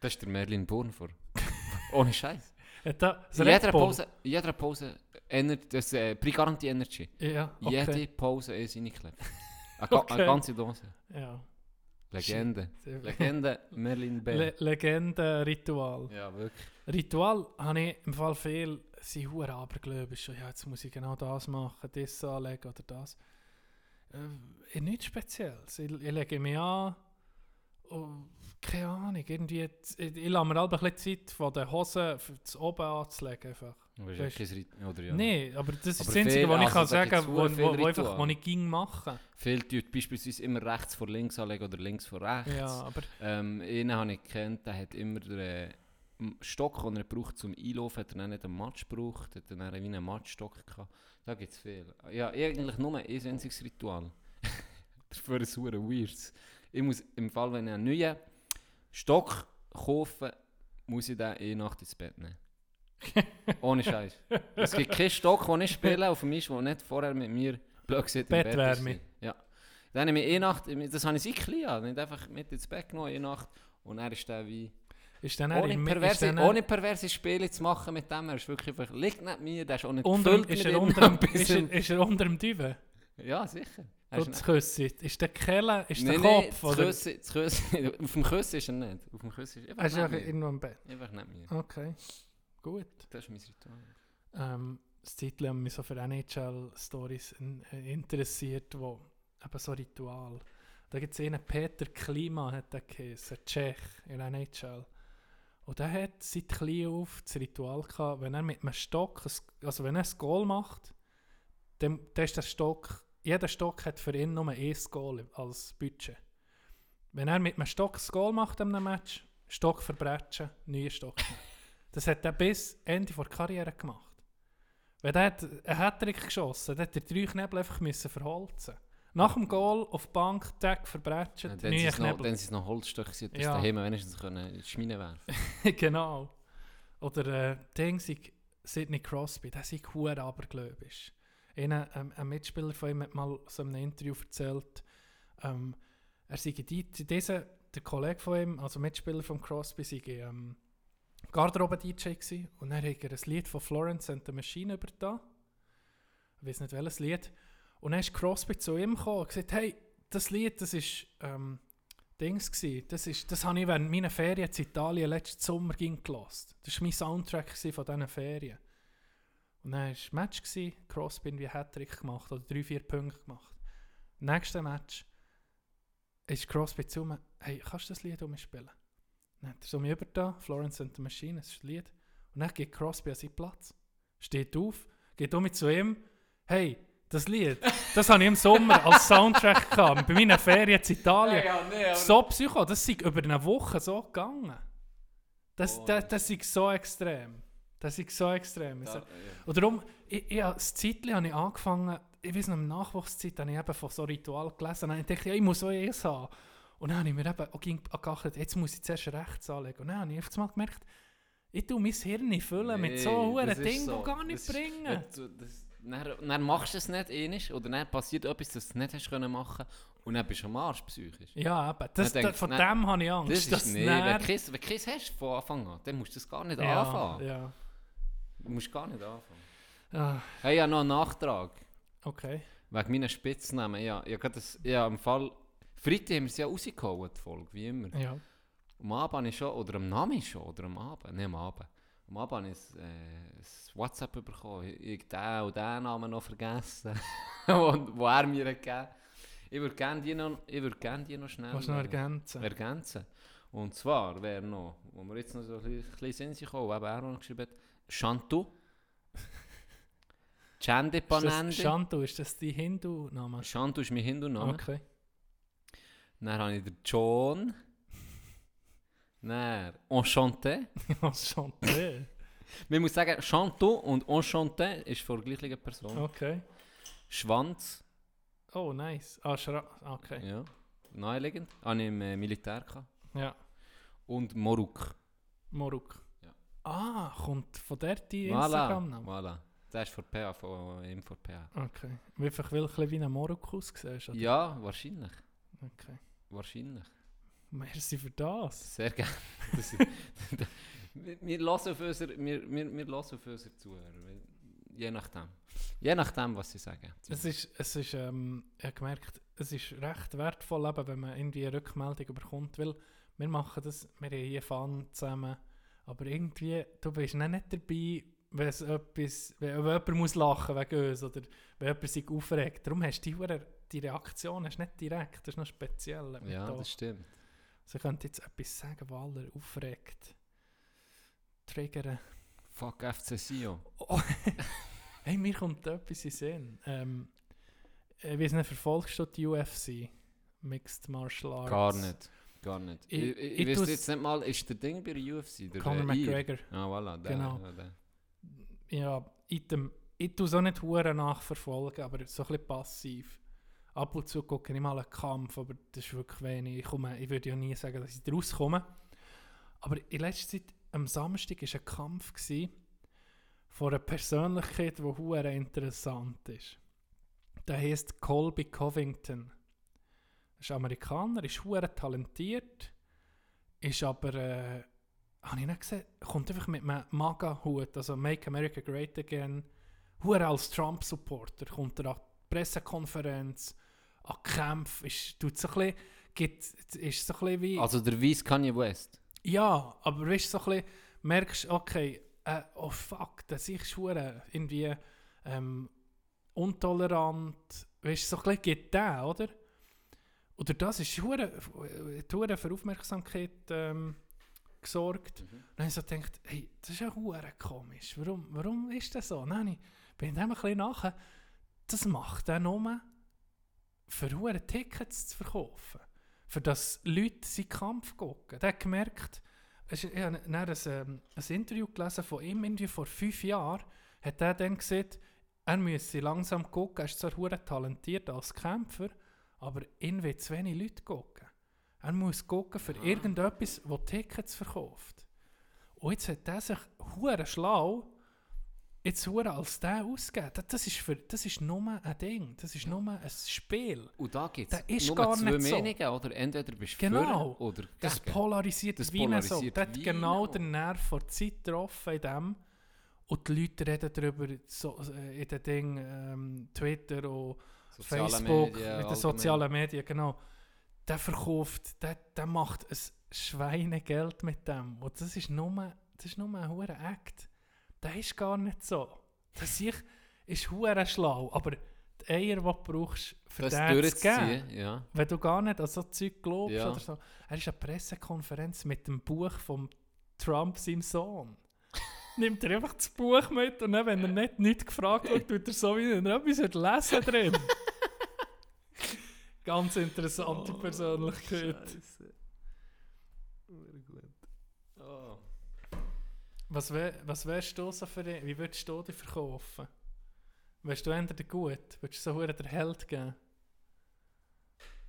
Das ist der Merlin Bornfor. Ohne Scheiß. Das In jeder? Pause, in jeder Pause Ener das äh, Pre-Garantie Energy. Ja, okay. Jede Pause ist reingeklebt. Eine, Okay. eine ganze Dose. Ja. Legende. Legende Merlin B. Le Legende Ritual. ja, wirklich. Ritual habe ich im Fall viel, sie hure abergläubisch. Ja, jetzt muss ich genau das machen, das anlegen oder das. Äh, nichts Spezielles. Ich, ich lege mich an, und, keine Ahnung, irgendwie, ich, ich lasse mir halt ein bisschen Zeit von den Hosen für das oben anzulegen. Einfach. Aber ist ja kein Rit- oder ja. Nein, aber das ist Aber das Einzige, was ich also kann sagen kann, wo, wo, wo, einfach, Ritual. wo ich ging machen. Viele tun beispielsweise immer rechts vor links anlegen oder links vor rechts. Ja, aber Ähm, einen habe ich gekannt, der hat immer den äh, M- Stock, den er braucht zum Einlaufen, hat er dann nicht einen Matsch gebraucht, hat er dann wie einen Matschstock gehabt. Da gibt es viel. Ja, eigentlich nur ein einziges Ritual. Dafür ein super weird. Ich muss im Fall, wenn ich einen neuen Stock kaufe, muss ich den eh Nacht ins Bett nehmen. Ohne Scheiß. Es gibt keinen Stock, den ich spiele auf dem Eis, der nicht vorher mit mir blöd ist. Bettwärme. Ja. Dann habe ich mir eh Nacht, das habe ich sicher nicht einfach mit ins Bett genommen, eh Nacht. Und er ist der wie... ist dann Ohne im- ist perverse, dann ohne perverse Spiele zu machen mit dem, er ist wirklich einfach, liegt nicht mir, der ist auch nicht unter, gefüllt ist, er unter, ist, er, ist er unter dem Düwe? Ja, sicher. Er Gut, ist das Küssi. Ist der Keller, ist der Nein, Kopf? oder? das Küssi, das Küssi, auf dem Küssi ist er nicht. Auf dem Küssi ist Er einfach nicht einfach mir. irgendwo im Bett. Einfach nicht mir. Okay, gut. Das ist mein Ritual. Ähm, das Titel haben mich so für NHL-Stories interessiert, wo eben so Ritual. Da gibt es einen, Peter Klima hat der geheißen, ein Tschech in NHL. Und der hat seit klein auf das Ritual gehabt, wenn er mit einem Stock, ein- also wenn er ein Goal macht, dann, dann ist der Stock, jeder Stock hat für ihn nur ein Goal als Budget. Wenn er mit einem Stock ein Goal macht in einem Match, Stock verbrechen, neuer Stock. das hat er bis Ende der Karriere gemacht. Wenn er hat einen Hattrick geschossen dann hat er drei Knebel einfach müssen verholzen. Nach dem Goal auf die Bank, Tag verbrechen, Ja, dann Knebel. dann sind es noch Holzstöcke, gewesen, dass Ja. daheim wenigstens können in die Schmine werfen genau. Oder äh, Ding Sidney Crosby, der sei hure abergläubisch. Einer, ähm, ein Mitspieler von ihm hat mal so in einem Interview erzählt, ähm, er sei die, diese, der Kollege von ihm, also Mitspieler von Crosby, sei ähm, Garderobe-DJ gewesen und dann hat er ein Lied von Florence and the Machine übertan. Ich weiß nicht welches Lied. Und dann ist Crosby zu ihm gekommen und gesagt, hey, das Lied, das ist ähm, Dings gsi. Das, ist, das habe ich während meiner Ferien in Italien letzten Sommer ging gelost. Das war mein Soundtrack von diesen Ferien. Und dann war ein Match, gsi, Crosby wie Hattrick gemacht oder drei, vier Punkte gemacht. Nächstes Match ist Crosby zu mir, hey, kannst du das Lied um mich spielen? Dann hat er so mich über Florence and the Machine, das ist das Lied. Und dann geht Crosby an seinen Platz, steht auf, geht um mich zu ihm, hey, das Lied, das habe ich im Sommer als Soundtrack gehabt, bei meinen Ferien in Italien. So Psycho, das ist über eine Woche so gegangen. Das, Oh, das, das ist so extrem. Das ist so extrem. So- ja. Und darum, ich, ich, das Zeitchen habe ich angefangen, ich weiß noch, in der Nachwuchszeit habe ich eben von so Ritual gelesen und ich dachte, ja, ich muss so eins haben. Und dann habe ich mir eben auch ging- geachtet, jetzt muss ich zuerst rechts anlegen. Und dann habe ich auf einmal gemerkt, Ich tue mein Hirn füllen mit so Nee, hohen Dingen, so. die gar nicht Das ist- Dann, dann machst du es nicht einmal oder dann passiert etwas, das du nicht hast können machen und dann bist du am Arsch psychisch. Ja, eben. Das, Dann da, denkst von du, dem habe ich Angst. Das ist, dass nee, dann- wenn du Kiss, Kiss hast von Anfang an, dann musst du das gar nicht ja, anfangen. Ja. Du musst gar nicht anfangen. Ah, Hey, ja, noch einen Nachtrag. okay. Wegen meinen Spitznamen. Ja, ich habe das, ja, im Fall... Freitag haben wir sie ja rausgehauen, die Folge, wie immer. Ja. Am Abend habe ich schon, oder am Nami schon, oder am Abend, nicht am Abend. Am Abend habe ich ein, äh, ein WhatsApp bekommen. Ich, ich den und den Namen noch vergessen, wo, wo er mir hat gegeben Ich würde gerne die noch, ich würde gerne die noch schnell noch ergänzen? ergänzen. Und zwar wäre noch, wo wir jetzt noch so ein bisschen- in sich kommen, eben er noch geschrieben hat, Shantu. Panande. Shantu, ist das die Hindu-Name? Shantu ist mein Hindu-Name. Okay. Dann habe ich den John. Dann Enchanté. Ja, Shantu. Man muss sagen, Chantou und Enchanté ist von der gleichen Person. Okay. Schwanz, Oh, nice. Ah, Schra okay. ja, naheliegend. Habe ich im äh, Militär gehabt. Ja. Und Moruk. Moruk. Ja. Ah, kommt von der die Voilà, Instagram-Name? voilà. Das ist von PA, von ihm von PA. Okay. Einfach weil ein wie ein Moruk aussiehst? Ja, wahrscheinlich. Okay. Wahrscheinlich. Merci für das. Sehr gerne. Das- wir, hören auf unser, wir, wir, wir hören auf unsere Zuhörer. Je nachdem. Je nachdem, was sie sagen. Es ist, es ist ähm, ich habe gemerkt, es ist recht wertvoll, eben, wenn man irgendwie eine Rückmeldung bekommt, weil wir machen das, wir haben hier Fun zusammen, aber irgendwie, du bist nicht dabei, wenn es etwas, wenn, wenn jemand muss lachen wegen uns oder wenn jemand sich aufregt. Darum hast du die, Hure- die Reaktion hast nicht direkt, das ist noch speziell. Ja, da. das stimmt. Ich könnte jetzt etwas sagen, was alle aufregt. Triggern. Fuck FC Sion. Oh. hey, mir kommt etwas in Sinn. Ähm, ich weiß nicht, verfolgst du die UFC? Mixed Martial Arts? Gar nicht. Gar nicht. Ich- Ich, ich, ich weiß jetzt nicht mal, ist der Ding bei der UFC? Der Conor äh? McGregor. Ah, voilà. Der, Genau. ja, der. Ja, ich, dem, ich tue es auch nicht hure nachverfolgen, aber so ein bisschen passiv. Ab und zu gucke ich mal einen Kampf, aber das ist wirklich wenig. Ich, komme, ich würde ja nie sagen, dass ich daraus komme. Aber in letzter Zeit, am Samstag, war ein Kampf von einer Persönlichkeit, die hure interessant ist. Der heißt Colby Covington. Er ist Amerikaner, ist hure talentiert, ist aber, äh, habe ich nicht gesehen, kommt einfach mit einem MAGA-Hut, also Make America Great Again, hure als Trump-Supporter, kommt er an Pressekonferenz, an die Kämpfe, ist, tut so ein bisschen, gibt, ist so ein bisschen wie... Also der Weiss Kanye West. Ja, aber weißt du, so ein bisschen, merkst okay, äh, oh fuck, das ist schwere irgendwie ähm, untolerant, weißt du, so ein bisschen geht der, oder? Oder das ist schwere, hure für Aufmerksamkeit ähm, gesorgt. Und dann habe ich so gedacht, hey, das ist ja hure komisch, warum, warum ist das so? Nein, ich bin dem ein bisschen nachher, das macht er nur für hure Tickets zu verkaufen für das Leute seinen Kampf gucken. Der hat gemerkt, ich habe ein, ähm, ein Interview gelesen von ihm, irgendwie vor fünf Jahren, hat er dann gesagt, er müsse langsam gucken, er ist zwar hure talentiert als Kämpfer, aber ihn will zu wenig Leute gucken. Er muss gucken für irgendetwas, das Tickets verkauft. Und jetzt hat er sich hure schlau jetzt hure als der ausgegeben. Das, das, ist für, das ist nur ein Ding, das ist nur ein Spiel. Und da gibt es nur gar zwei nicht so. Meinungen, oder? Entweder bist du Genau. für oder Das gegen. polarisiert Das wie eine so. polarisiert Der hat genau den Nerv vor der Zeit getroffen in dem. Und die Leute reden darüber so, äh, in den Dingen ähm, Twitter und Soziale Facebook, Medien, mit den sozialen Medien, genau. Der verkauft, der, der macht ein Schweinegeld mit dem. Und das ist nur, das ist nur ein hoher Act. Der ist gar nicht so. Das ich ist hure schlau, aber die Eier, die du brauchst, für Das den zu geben, ja. wenn du gar nicht an so Zeug glaubst Ja. oder so. Er ist an einer Pressekonferenz mit dem Buch von Trump, seinem Sohn. Nimmt er einfach das Buch mit und dann, wenn er nicht, nicht gefragt wird, tut er so, wie er etwas lesen drin. Ganz interessante Persönlichkeit. Oh. Was, wär, was wärst du so für? Wie würdest du dich verkaufen? Wärst du entweder gut? Würdest du so der Held geben?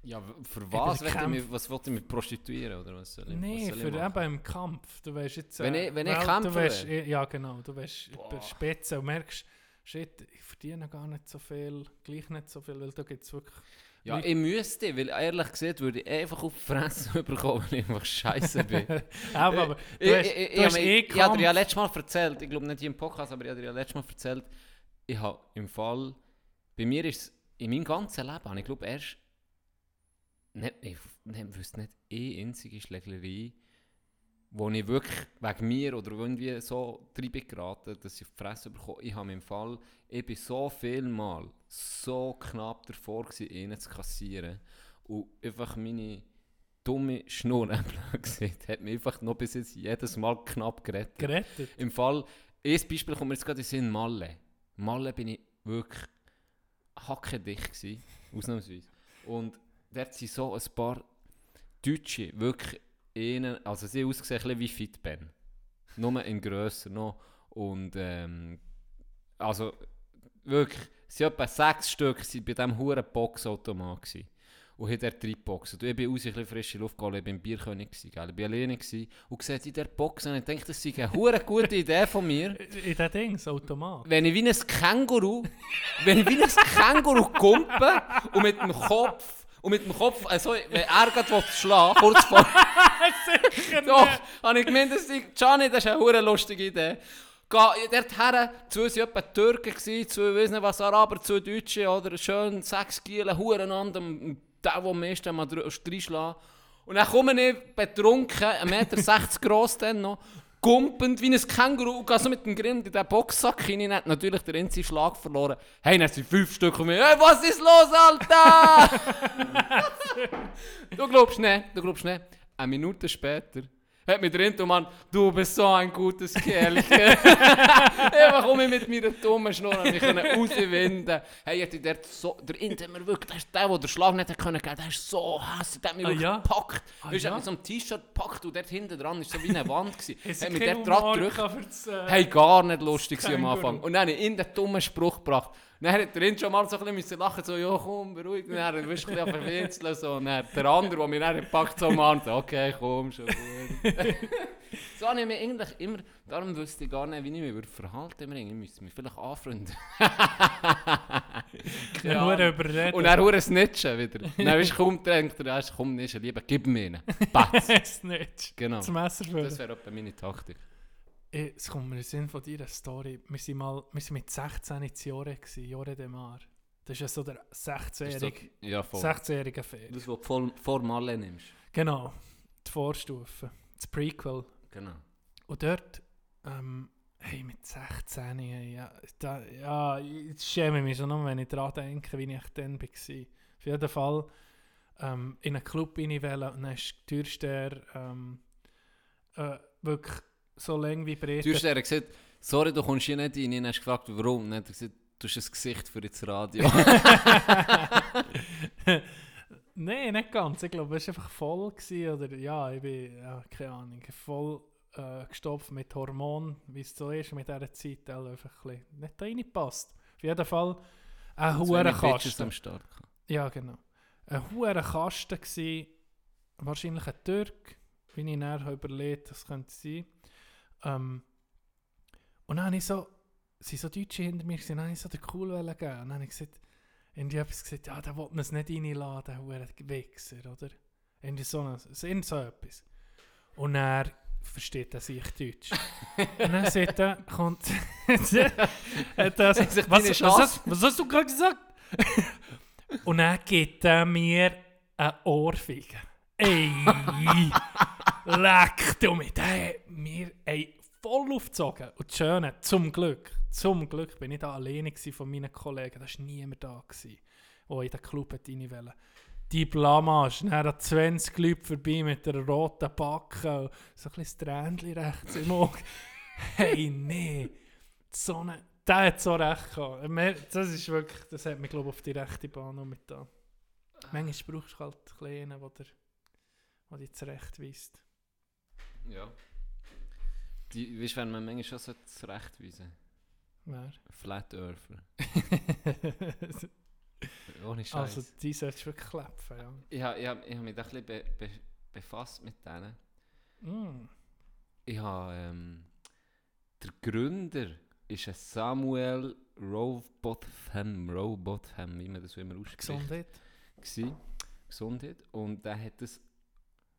Ja, für was Kampf. mich, was wollt ihr mich prostituieren oder was soll ich, was Nein, soll ich für machen? eben im Kampf. Du weißt jetzt. Wenn ich- wenn ich kämpfe will? ja, genau. Du Boah. über Spitze und merkst, shit, ich verdiene gar nicht so viel, gleich nicht so viel, weil da gibt es wirklich. Ja, ich müsste, weil ehrlich gesagt würde ich einfach auf die Fresse bekommen, weil ich einfach scheiße bin. aber, aber ich, du hast, ich, ich, du hast eh ich, ich habe dir ja letztes Mal erzählt, ich glaube nicht hier im Podcast, aber ich habe dir ja letztes Mal erzählt, ich habe im Fall, bei mir ist es in meinem ganzen Leben, habe ich glaube erst, nicht, ich nicht, wüsste nicht eine einzige Schlägerei, wo ich wirklich wegen mir oder irgendwie so bin geraten, dass ich auf die Fresse bekomme. Ich habe im Fall, ich bin so viel Mal so knapp davor gewesen, ihn zu kassieren und einfach meine dumme Schnur, blöd gesagt, hat mich einfach noch bis jetzt jedes Mal knapp gerettet. Gerettet. Im Fall, ein Beispiel kommt mir jetzt gerade in den Sinn, Malle. Malle bin ich wirklich hackendicht gewesen, ausnahmsweise. Und dort sind so ein paar Deutsche, wirklich einen, also sie ausgesehen ein wie Fit Ben. Nur in grösser noch. Und ähm, also wirklich, es sind etwa sechs Stück sind bei diesem huren Boxautomat gewesen. Und hat dort drei Boxen. Und ich bin raus, ein bisschen frische Luft geholt, ich war Bierkönig, gewesen, gell? ich war alleine gewesen. und gesehen in der Box und ich dachte, das sei eine hure gute Idee von mir. In den Dings, Automat. Wenn ich wie ein Känguru, wenn ich wie ein Känguru kumpe und mit dem Kopf, und mit dem Kopf, also wenn er gerade schlagen kurz vor... Doch, habe ich gemeint, das ist, Gianni, das ist eine hure lustige Idee. Geh dort her, zwei waren etwa Türken, zwei, weiss nicht was, Araber, zwei Deutsche, oder schön sechs Gielen, huren an dem, der, der am meisten mal reinschlagen. Und dann komme ich betrunken, 1,60 Meter gross dann noch, gumpend wie ein Känguru und so mit dem Grind in den Boxsack rein. Ich habe natürlich den einzigen Schlag verloren. Hey, dann sind fünf Stück von mir. Hey, was ist los, Alter? du glaubst nicht, du glaubst nicht. Eine Minute später hat mir der Intomann, du bist so ein gutes Kerlchen. Einfach um mich mit meiner dummen Schnur mich rauswinden. Hey, ich dort so, der Int hat mir wirklich, der, ist der, der den Schlag nicht können geben, der ist so hässlich, der hat mich Ah, wirklich ja? gepackt. Ah, weißt du, ja? hat mich so ein T-Shirt gepackt und dort hinten dran ist so wie eine Wand. Es hat mich dort dran gedrückt. das, äh, Hey, gar nicht lustig am. Anfang. Und dann habe ich ihn den dummen Spruch gebracht. Dann hat der Int schon mal so ein bisschen müssen lachen, so, ja komm, beruhig dich. Dann wirst du ein bisschen verwitzeln. So. Und dann der andere, der mich dann gepackt so Mann, so, okay, komm, schon gut. so habe ich mich eigentlich immer, darum wüsste ich gar nicht, wie ich mich würde verhalten würde. Ich müsste mich vielleicht anfreunden. Ja, nur überreden. Und dann hure snitchen wieder. Dann ist kaum denkt er, erst, komm, nicht, lieber, gib mir ihn. Batz. Snitch. Genau. Das Messer führen. Das wäre etwa meine Taktik. Es kommt mir in den Sinn von deiner Story. Wir sind, mal, wir sind mit 16 in Jore, Jore de Mar. Das ist ja so der Das ist so- 16-jährige ja, voll. 16 Ferien. Das, was du vor, vor Malle nimmst. Genau, die Vorstufe, das Prequel. Genau. Und dort, ähm, hey, mit 16, hey, ja, da, ja, ich schäme mich schon noch, wenn ich daran denke, wie ich dann war. Auf jeden Fall ähm, in einen Club rein wollen und dann ist die Türsteher ähm, äh, wirklich so lang wie breit. Du hast dir gesagt, sorry, du kommst hier nicht rein. Und dann hast du gefragt, warum. Und dann hat er gesagt, du hast ein Gesicht für das Radio. Nein, nicht ganz. Ich glaube, es war einfach voll. Gewesen, oder ja, ich bin, ja, keine Ahnung, voll äh, gestopft mit Hormonen, wie es so ist mit dieser Zeit. Also einfach ein bisschen nicht reingepasst. Auf jeden Fall ein hoher Kasten. am Start. Ja, genau. Ein hoher Kasten gsi, wahrscheinlich ein Türk, wie ich nachher überlegt, das könnte sein. Ähm, und dann habe ich so, sind so Deutsche hinter mir, gewesen, dann habe ich so den Cool geben. Und dann habe ich gesagt, irgendwie etwas gesagt, ja, der will uns nicht reinladen, der Wichser, oder? Irgendwie so, irgend so etwas. Und er versteht er sich Deutsch. und dann sagt er, kommt, hat er so, Sich was, was, hast, was hast du gerade gesagt? Und dann gibt er mir eine Ohrfeige. Ey, leck du mit. Der mir ey, voll aufgezogen. Und das Schöne, zum Glück, zum Glück bin ich da alleine von meinen Kollegen. Da war niemand da, gewesen, der in den Club rein wollte. Die Blamage, dann hat 20 Leute vorbei mit der roten Backe und so ein bisschen Tränchen rechts im Auge. Hey, nee. So eine, der hat so recht gehabt. Das ist wirklich, das hat mich glaube ich auf die rechte Bahn noch mit da. Manchmal brauchst du halt kleinen, der dir- dich zurechtweist. Ja. Die, weißt du, wenn man manchmal schon so zurechtweisen Wer? Flat Earther. ohne Scheiß. Also die solltest du wirklich klepfen, ja. ich habe ich hab, ich hab mich da ein bisschen be, be, befasst mit denen. Mm. Ich habe, ähm, der Gründer ist ein Samuel Rowbotham, Rowbotham, wie man das immer ausspricht. Gesundheit. gsi, Gesundheit. Und der hat das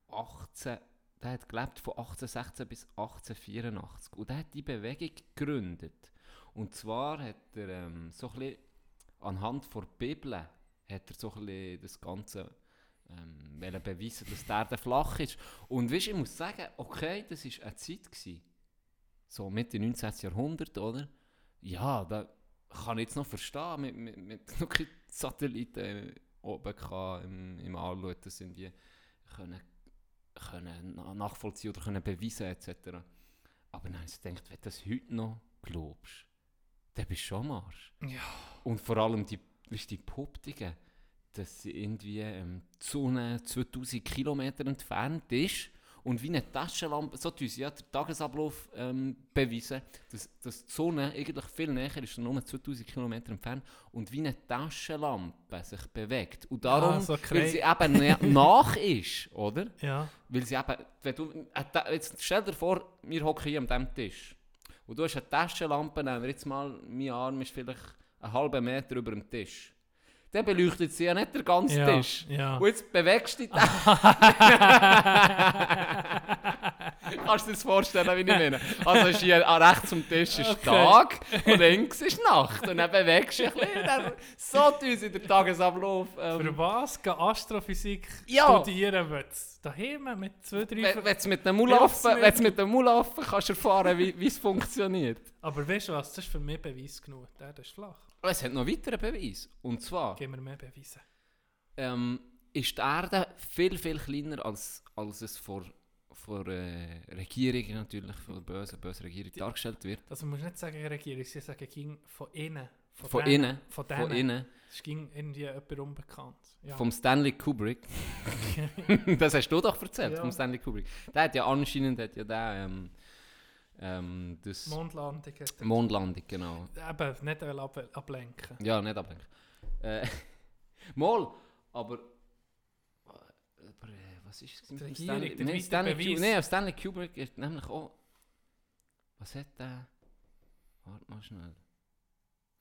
18, der hat gelebt von 1816 bis 1884. Und der hat die Bewegung gegründet. Und zwar hat er ähm, so ein bisschen anhand der Bibel hat er so ein bisschen das Ganze ähm, beweisen, dass der Erde flach ist. Und weißt, ich muss sagen, okay, das war eine Zeit, gewesen, so Mitte 19. Jahrhundert, oder? Ja, da kann ich jetzt noch verstehen, mit, mit, mit noch Satelliten oben gehabt, im, im Anschauen, dass sie die können, können na- nachvollziehen oder können beweisen etc. Aber dann habe ich gedacht, wenn du das heute noch glaubst, dann bist du schon am Arsch. Ja. Und vor allem die, weißt, die Behauptungen, dass sie irgendwie ähm, die Sonne 2000 Kilometer entfernt ist und wie eine Taschenlampe, so tun sie ja den Tagesablauf ähm, beweisen, dass, dass die Sonne eigentlich viel näher ist, nur 2000 Kilometer entfernt und wie eine Taschenlampe sich bewegt. Und darum, Ah, so weil sie eben nach ist, oder? Ja. Weil sie eben, wenn du, äh, jetzt stell dir vor, wir hocken hier an diesem Tisch. Und du hast eine Taschenlampe, nehmen wir jetzt mal, mein Arm ist vielleicht einen halben Meter über dem Tisch. Dann beleuchtet sie ja nicht den ganzen Ja, Tisch. ja. Und jetzt bewegst du dich. Kannst du dir das vorstellen, wie ich meine? Also ist hier rechts zum Tisch ist Okay. Tag und links ist Nacht. Und dann bewegst du dich ein bisschen. So tun sie den Tagesablauf. Ähm, Für was gehen Astrophysik Ja. studieren willst? Daheim mit zwei, drei... wenn du mit dem Hilfsmittel. Mulaffen, wenn du kannst erfahren, wie es funktioniert. Aber weißt du was, das ist für mich Beweis genug. Der ist flach. Aber Es hat noch weitere Beweise. Und zwar Gib mir mehr Beweise. ähm, ist die Erde viel, viel kleiner, als, als es vor, vor äh, Regierungen natürlich, von bösen, bösen Regierungen dargestellt wird. Also man muss nicht sagen Regierung, sie sagen ging von innen. Von denen, innen. Von Von denen. innen. Es ging irgendwie jemand unbekannt. Ja. Vom Stanley Kubrick. das hast du doch erzählt, Ja. vom Stanley Kubrick. Der hat ja anscheinend hat ja der, ähm, ähm, das Mondlandung. Mondlandung, genau. Eben, nicht ab ablenken. Ja, nicht ablenken. Äh, mal, aber. aber äh, was ist es? Die Regierung, Stanley, weite Stanley, Beweis. Ku- nee, Stanley Kubrick ist nämlich auch. Was hat der? Warte mal schnell.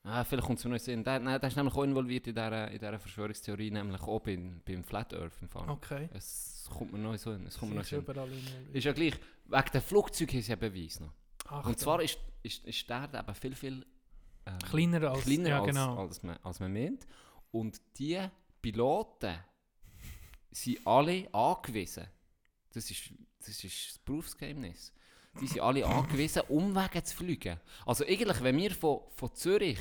Ah, vielleicht kommt es mir noch in den Sinn. Der, nein, der ist nämlich auch involviert in dieser, in dieser Verschwörungstheorie, nämlich auch beim, beim Flat Earth im Fall. Okay. Es kommt mir noch in so es kommt mir noch in den ist Sinn. überall involviert. Ist ja gleich, wegen der Flugzeuge haben sie ja Beweis noch. Achtung. Und zwar ist, ist, ist der eben viel, viel ähm, Kleiner als- kleiner ja, als, genau. als, man, als man meint. Und die Piloten sind alle angewiesen. Das ist das, ist das Berufsgeheimnis. Die sind alle angewiesen, Umwege zu fliegen. Also eigentlich, wenn wir von, von Zürich,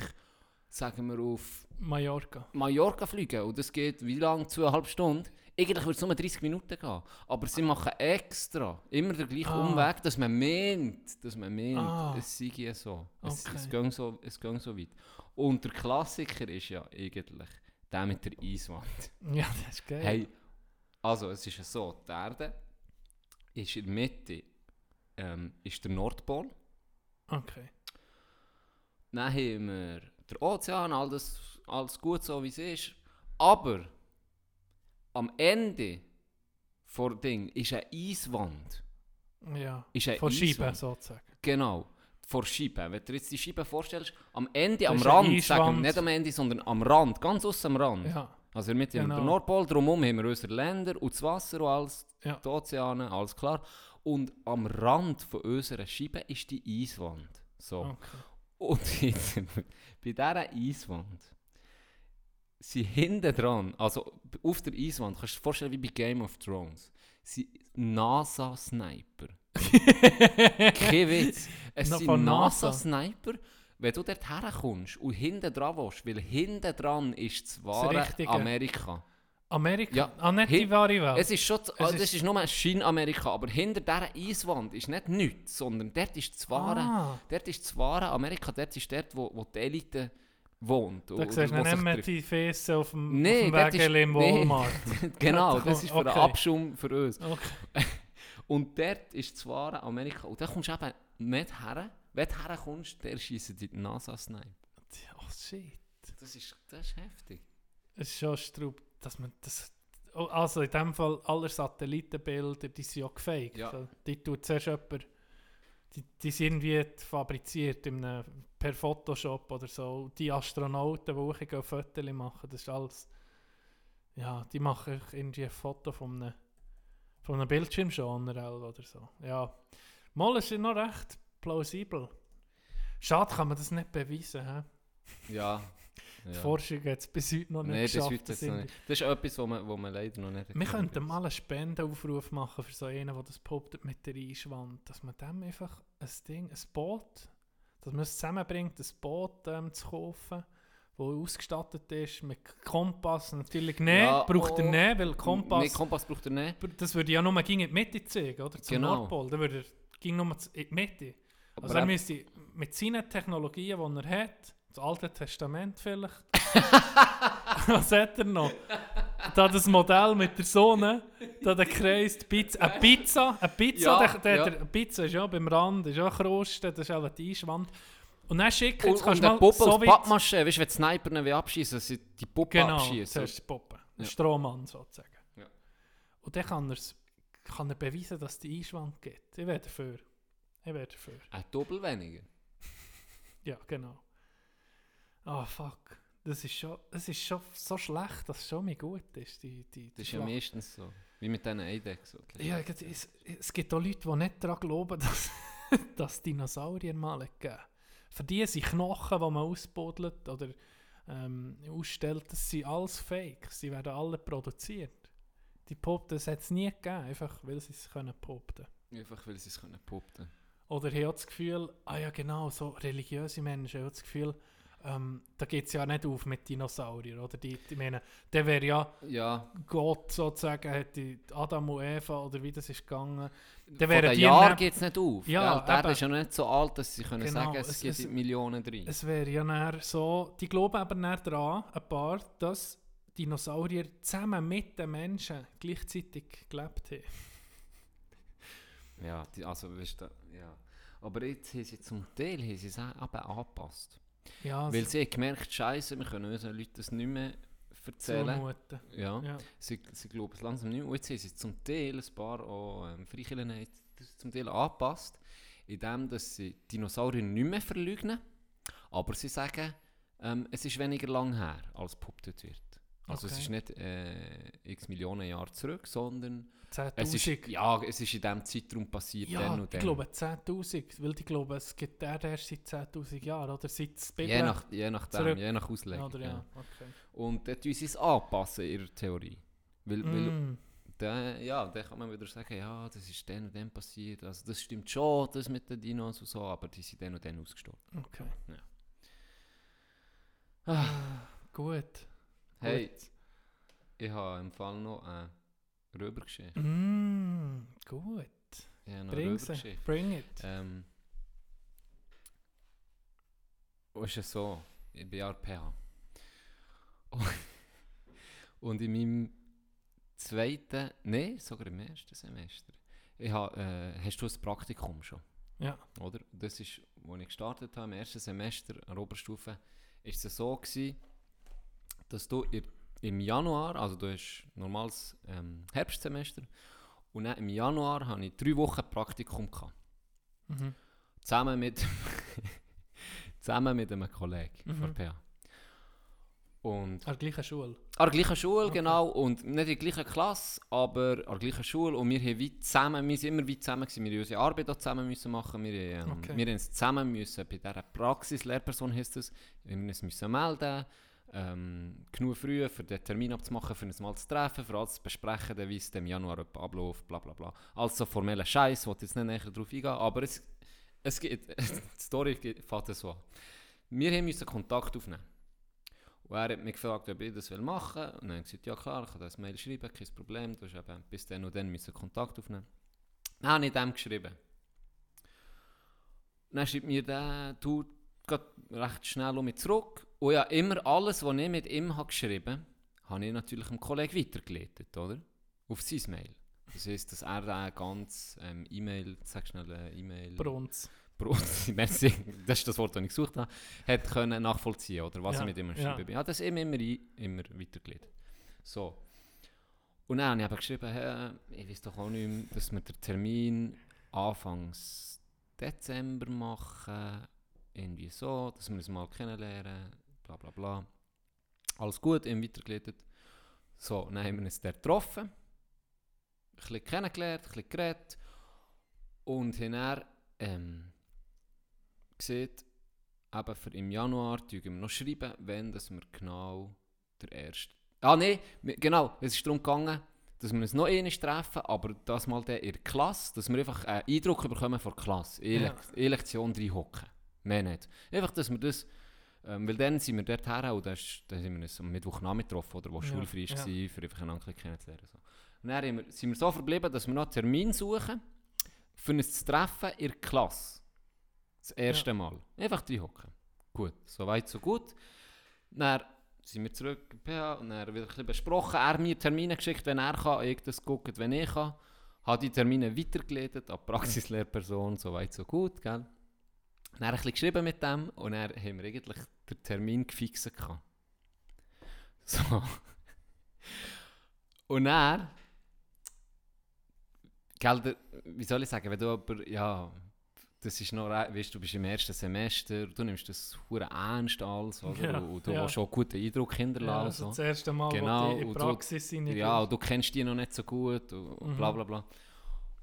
sagen wir, auf Mallorca. Mallorca fliegen und das geht wie lange? Zweieinhalb Stunden? Eigentlich würde es nur 30 Minuten gehen. Aber sie machen extra immer den gleichen Ah. Umweg, dass man meint, dass man meint, Ah. es sei so. Es, Okay. es, geht so. es geht so weit. Und der Klassiker ist ja eigentlich der mit der Eiswand. Ja, das ist geil. Hey, also es ist ja so, die Erde ist in der Mitte ähm, ist der Nordpol. Okay. Dann haben wir den Ozean, alles, alles gut so wie es ist. Aber am Ende vor Ding ist eine Eiswand. Ja. Ist eine Von Scheiben sozusagen. Genau. Vor Scheiben. Wenn du dir jetzt die Scheibe vorstellst, am Ende, Da am Rand, sagen nicht am Ende, sondern am Rand, ganz aus am Rand. Ja. Also Mitte haben wir den Genau. Nordpol, drumherum haben wir unsere Länder und das Wasser und alles, Ja. die Ozeane, alles klar. Und am Rand von unserer Scheibe ist die Eiswand. So. Okay. Und jetzt, bei dieser Eiswand sind hinten dran, also auf der Eiswand, kannst du dir vorstellen wie bei Game of Thrones, sind NASA-Sniper. Kein Witz. Es Noch sind von NASA? NASA-Sniper. Wenn du dort herkommst und hinten dran willst, weil hinten dran ist das Das wahre Richtige. Amerika. Amerika? Ja. Ah, nicht die wahre Welt. Es ist schon, Es also das ist- ist nur ein Schein-Amerika, aber hinter dieser Eiswand ist nicht nichts, sondern dort ist das wahre, Ah. dort ist das wahre Amerika, dort ist dort, wo, wo die Elite wohnt. Da siehst du nicht mehr die Füße auf dem, Nee, auf dem dort ist- im nee. Walmart. genau, das ist für Okay. den Abschum für uns. Okay. Und dort ist das wahre Amerika. Und da kommst du eben nicht her. Wenn du herkommst, der schießt die NASA-Sniper. Oh shit. Das ist, das ist heftig. Es ist schon Straub, dass man das... Oh, Also in dem Fall, alle Satellitenbilder, die sind ja gefaked. Ja. So, Die tut zuerst jemand... Die, die sind irgendwie fabriziert in einem, per Photoshop oder so. Die Astronauten, die auch gehen Fotos machen, das ist alles... Ja, die machen irgendwie ein Foto von einem, von einem Bildschirmschoner oder so. Ja, mal ist ja noch recht plausibel. Schade kann man das nicht beweisen. He? Ja. Die ja. Forschung hat es bis heute noch nicht Nein, ist, geschafft. heute das jetzt noch nicht. das ist etwas, wo man, wo man leider noch nicht Wir erkannt könnten hat. mal einen Spendenaufruf machen für so einen, der das poppt mit der Einschwand, dass man dem einfach ein Ding, ein Boot, dass man es zusammenbringt, ein Boot ähm, zu kaufen, das ausgestattet ist mit Kompass. Natürlich nicht, Ja, braucht er oh. nicht, weil Kompass, Nee, Kompass braucht er nicht. das würde ja nur in die Mitte zeigen, oder? Zum Genau. Nordpol, dann würde er ging nur in die Mitte. Aber Also er müsste mit seinen Technologien, die er hat, das Alte Testament vielleicht, was hat er noch? Da das Modell mit der Sonne, da der Kreis, die Pizza, eine Pizza, eine Pizza, Ja, der, der, ja. der, Pizza ist ja beim Rand, ist ja Kruste, das ist auch die Einschwand. Und dann schicken, jetzt und kannst du mal Puppe so weit... Pappmaschine, weißt du, wenn die Sniper ihn abschießen, dass sie die Puppe Genau, abschießen. zuerst die Puppe. Ein Ja. Strohmann sozusagen. Ja. Und dann kann, kann er beweisen, dass es die Einschwand gibt. Ich wäre dafür. Ich wäre dafür. Ein Doppel weniger. Ja, genau. Ah, fuck. Das ist, schon, das ist schon so schlecht, dass es schon mal gut ist. Die, die, die Das ist ja meistens so. Wie mit diesen Eidechsen. Ja, es, es, gibt auch Leute, die nicht daran glauben, dass, dass Dinosaurier mal gegeben. Für die sind Knochen, die man ausbuddelt oder ähm, ausstellt, das sind alles Fake. Sie werden alle produziert. Die Popten, das hat es nie gegeben, einfach weil sie es können popten Einfach weil sie es können popten Oder ich habe das Gefühl, ah ja genau, so religiöse Menschen haben das Gefühl, ähm, da geht es ja nicht auf mit Dinosauriern, oder? Die, die meine, der wäre ja Ja, Gott sozusagen, hätte Adam und Eva, oder wie das ist gegangen. von Dann wären den Jahren geht es nicht auf. Ja, Erde eben. ist ja nicht so alt, dass sie können Genau, sagen, es, es- gibt es- Millionen drin. Es wäre ja näher so, die glauben aber näher daran, ein paar, dass Dinosaurier zusammen mit den Menschen gleichzeitig gelebt haben. Ja, die, also weißt du, ja. Aber jetzt haben sie zum Teil haben sie es auch eben angepasst. Ja, Weil sie haben gemerkt, Scheiße, wir können unseren Leuten das nicht mehr erzählen. zumuten. Ja. Ja. Sie, sie glauben es langsam nicht mehr. Und jetzt haben sie zum Teil ein paar auch, ähm, Freikirchen zum Teil angepasst, indem dass sie Dinosaurier nicht mehr verleugnen, aber sie sagen, ähm, es ist weniger lang her, als behauptet wird. Also es Okay. ist nicht äh, x Millionen Jahre zurück, sondern es ist, 10'000. ja, es ist in diesem Zeitraum passiert, Ja, dann und ich glaube 10'000, weil ich glaube, es gibt der erst seit 10'000 Jahren, oder seit das Bibel... Je, nach, je nachdem, zurück. je nach Auslegung. Oder ja, ja. okay. Und dort tun sie es anpassen, ihrer Theorie. Weil, weil Mm. dann, ja, dann kann man wieder sagen, ja, das ist dann und dann passiert. Also das stimmt schon, das mit den Dinos und so, aber die sind dann und dann ausgestorben. Okay. Ja. Ah, gut. Hey, Gut. ich habe im Fall noch eine Röbergeschichte. Mm, gut. Noch Bring sie. Bring it. Ähm, es ist so, ich bin ja PH. Und in meinem zweiten, nein, sogar im ersten Semester, ich habe, äh, hast du ein Praktikum schon? Ja. Oder? Das ist, als ich gestartet habe, im ersten Semester an der Oberstufe, ist es so gewesen, dass du im Januar, also du hast normales ähm, Herbstsemester, und dann im Januar hatte ich drei Wochen Praktikum. Gehabt. Mhm. Zusammen mit, zusammen mit einem Kollegen Mhm. von. Und An der gleichen Schule. an der gleichen Schule, Okay. genau. Und nicht in der gleichen Klasse, aber an der gleichen Schule. Und wir haben wie zusammen, wir sind immer wie zusammen gewesen. Wir haben unsere Arbeit auch zusammen müssen machen. Wir, ähm, Okay. wir haben es zusammen müssen, bei dieser Praxis, Lehrperson heisst es, wir haben uns müssen melden. Ähm, genug früh, für den Termin abzumachen, für uns mal zu treffen, für alles zu besprechen, wie es im Januar abläuft, bla bla bla. Also formelle Scheiß, will jetzt nicht näher darauf eingehen, aber es, es geht, die Story fängt so an. Wir haben müssen Kontakt aufnehmen. Und er hat mich gefragt, ob ich das machen will. Und dann habe ich gesagt, ja klar, ich kann das Mail schreiben, kein Problem. Du hast eben bis dann und dann müssen Kontakt aufnehmen. Dann habe ich dem geschrieben. Dann schreibt mir der, du, recht schnell um mich zurück. Und ja, immer alles, was ich mit ihm habe geschrieben habe, habe ich natürlich dem Kollegen weitergeleitet, oder? Auf sein Mail. Das heisst, dass er da ganz ähm, E-Mail, sag schnell äh, E-Mail... Brunz. Brot, merci, das ist das Wort, das ich gesucht habe, hat können nachvollziehen oder was Ja, ich mit ihm geschrieben bin. Ja, das ihm immer, immer weitergeleitet. So. Und dann habe ich eben geschrieben, hey, ich weiß doch auch nicht mehr, dass wir den Termin Anfangs Dezember machen, irgendwie so, dass wir uns mal kennenlernen, bla bla bla. Alles gut, ihm weitergeleitet. So, dann haben wir uns dort getroffen, ein bisschen kennengelernt, ein bisschen geredet und haben dann ähm, gesehen, eben für im Januar schreiben wir noch schreiben, wenn dass wir genau der erste. Ah nein, genau, es ist darum gegangen, dass wir uns noch einmal treffen, aber das mal in der Klasse, dass wir einfach einen Eindruck bekommen von der Klasse, in Ja. Lektion reinhocken. Mehr nicht. Einfach, dass wir das, ähm, weil dann sind wir dort her und dann, dann sind wir uns am Mittwochnachmittag getroffen, oder, wo Ja, schulfrei ja. war, für einfach einander ein bisschen kennenzulernen. So. Und dann wir, sind wir so verblieben, dass wir noch einen Termin suchen, für uns zu treffen in der Klasse. Das erste Mal. Einfach reinhocken. Gut, soweit, so gut. Dann sind wir zurück in PH und dann wieder ein besprochen. Er hat mir Termine geschickt, wenn er kann, ich das guckt, wenn ich kann. Habe die Termine weitergeleitet an die Praxislehrperson, soweit, so gut, gell? Dann ein bisschen geschrieben mit dem und dann haben wir eigentlich den Termin gefixt. gehabt. So. Und dann, gell, wie soll ich sagen, wenn du aber, ja, das ist noch, weißt, du bist im ersten Semester, du nimmst das hure ernst alles, oder? Ja, und du ja. willst schon einen guten Eindruck Ja, hinterlassen. also so. das erste Mal, Genau, wo du in du- Praxis sind. Ja, und du kennst die noch nicht so gut und, und Mhm. bla bla bla.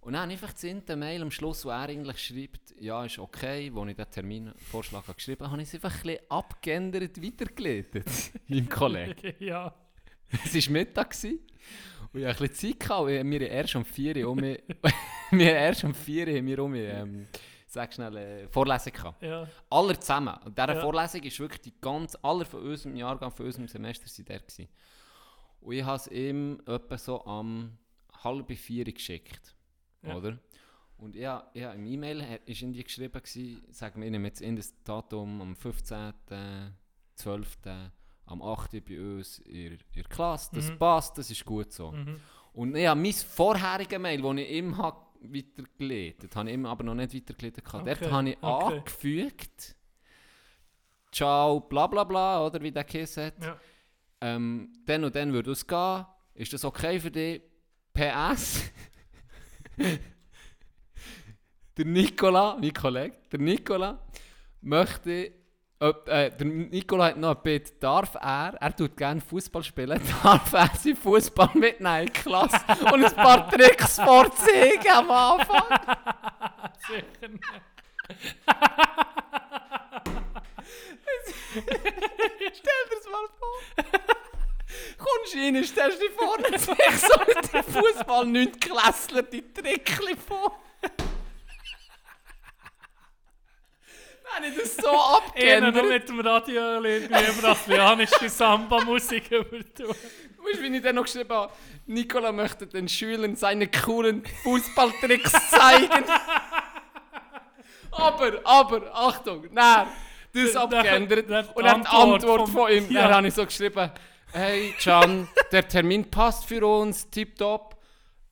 Und dann einfach der Mail am Schluss, wo er eigentlich schreibt, ja, ist okay, wo ich den Terminvorschlag habe geschrieben habe, habe ich es einfach ein bisschen abgeändert weitergeleitet. Meinem Kollegen. ja. Es war Mittag gewesen, und ich hatte ein bisschen Zeit. Gehabt, wir haben erst um 4 Uhr um mich, wir erst um 4 Uhr haben wir um mich, ähm, sag schnell, äh, Vorlesung gehabt. Ja. Alle zusammen. Und diese Ja. Vorlesung ist wirklich die ganz, alle von unserem Jahrgang, von unserem Semester sind der gewesen. Und ich habe es ihm etwa so am halb vier geschickt. Ja. Oder? Und ja, ja, im E-Mail ist in die geschrieben, gewesen, sagen wir, ich nehme jetzt in das Datum am 15.12. am 8. bei uns in, in der Klasse. Das Mhm. passt, das ist gut so. Mhm. Und ja, mein vorheriges Mail, das ich ihm habe weitergeleitet habe, ich ihm aber noch nicht weitergeleitet. Okay. Dort habe ich okay. angefügt, ciao, bla bla bla, oder wie der Kiss hat. Ja. Ähm, dann und dann würde es gehen. Ist das okay für dich? PS. Der Nicola, mein Kollege, der Nicola, möchte. Ob, äh, der Nicola hat noch ein Bitte. Darf er, er tut gerne Fußball spielen, darf er seinen Fußball mitnehmen in die Klasse und ein paar Tricks vorzeigen am Anfang? Sicher nicht. Stell dir das mal vor. Kommst rein, stellst dich vorne sich so mit dem Fußball 9 Klässler die Trickli vor. Wenn ich das so noch abgeändert. mit dem Radio irgendwie brasilianische Samba-Musik übertun. Weißt du, wie ich dann noch geschrieben habe? Nicola möchte den Schülern seine coolen Fußballtricks zeigen. aber, aber, Achtung, nein, das abgeändert. Und dann die Antwort Antwort von ihm, Ja. dann habe ich so geschrieben, hey Can, der Termin passt für uns, tipptopp.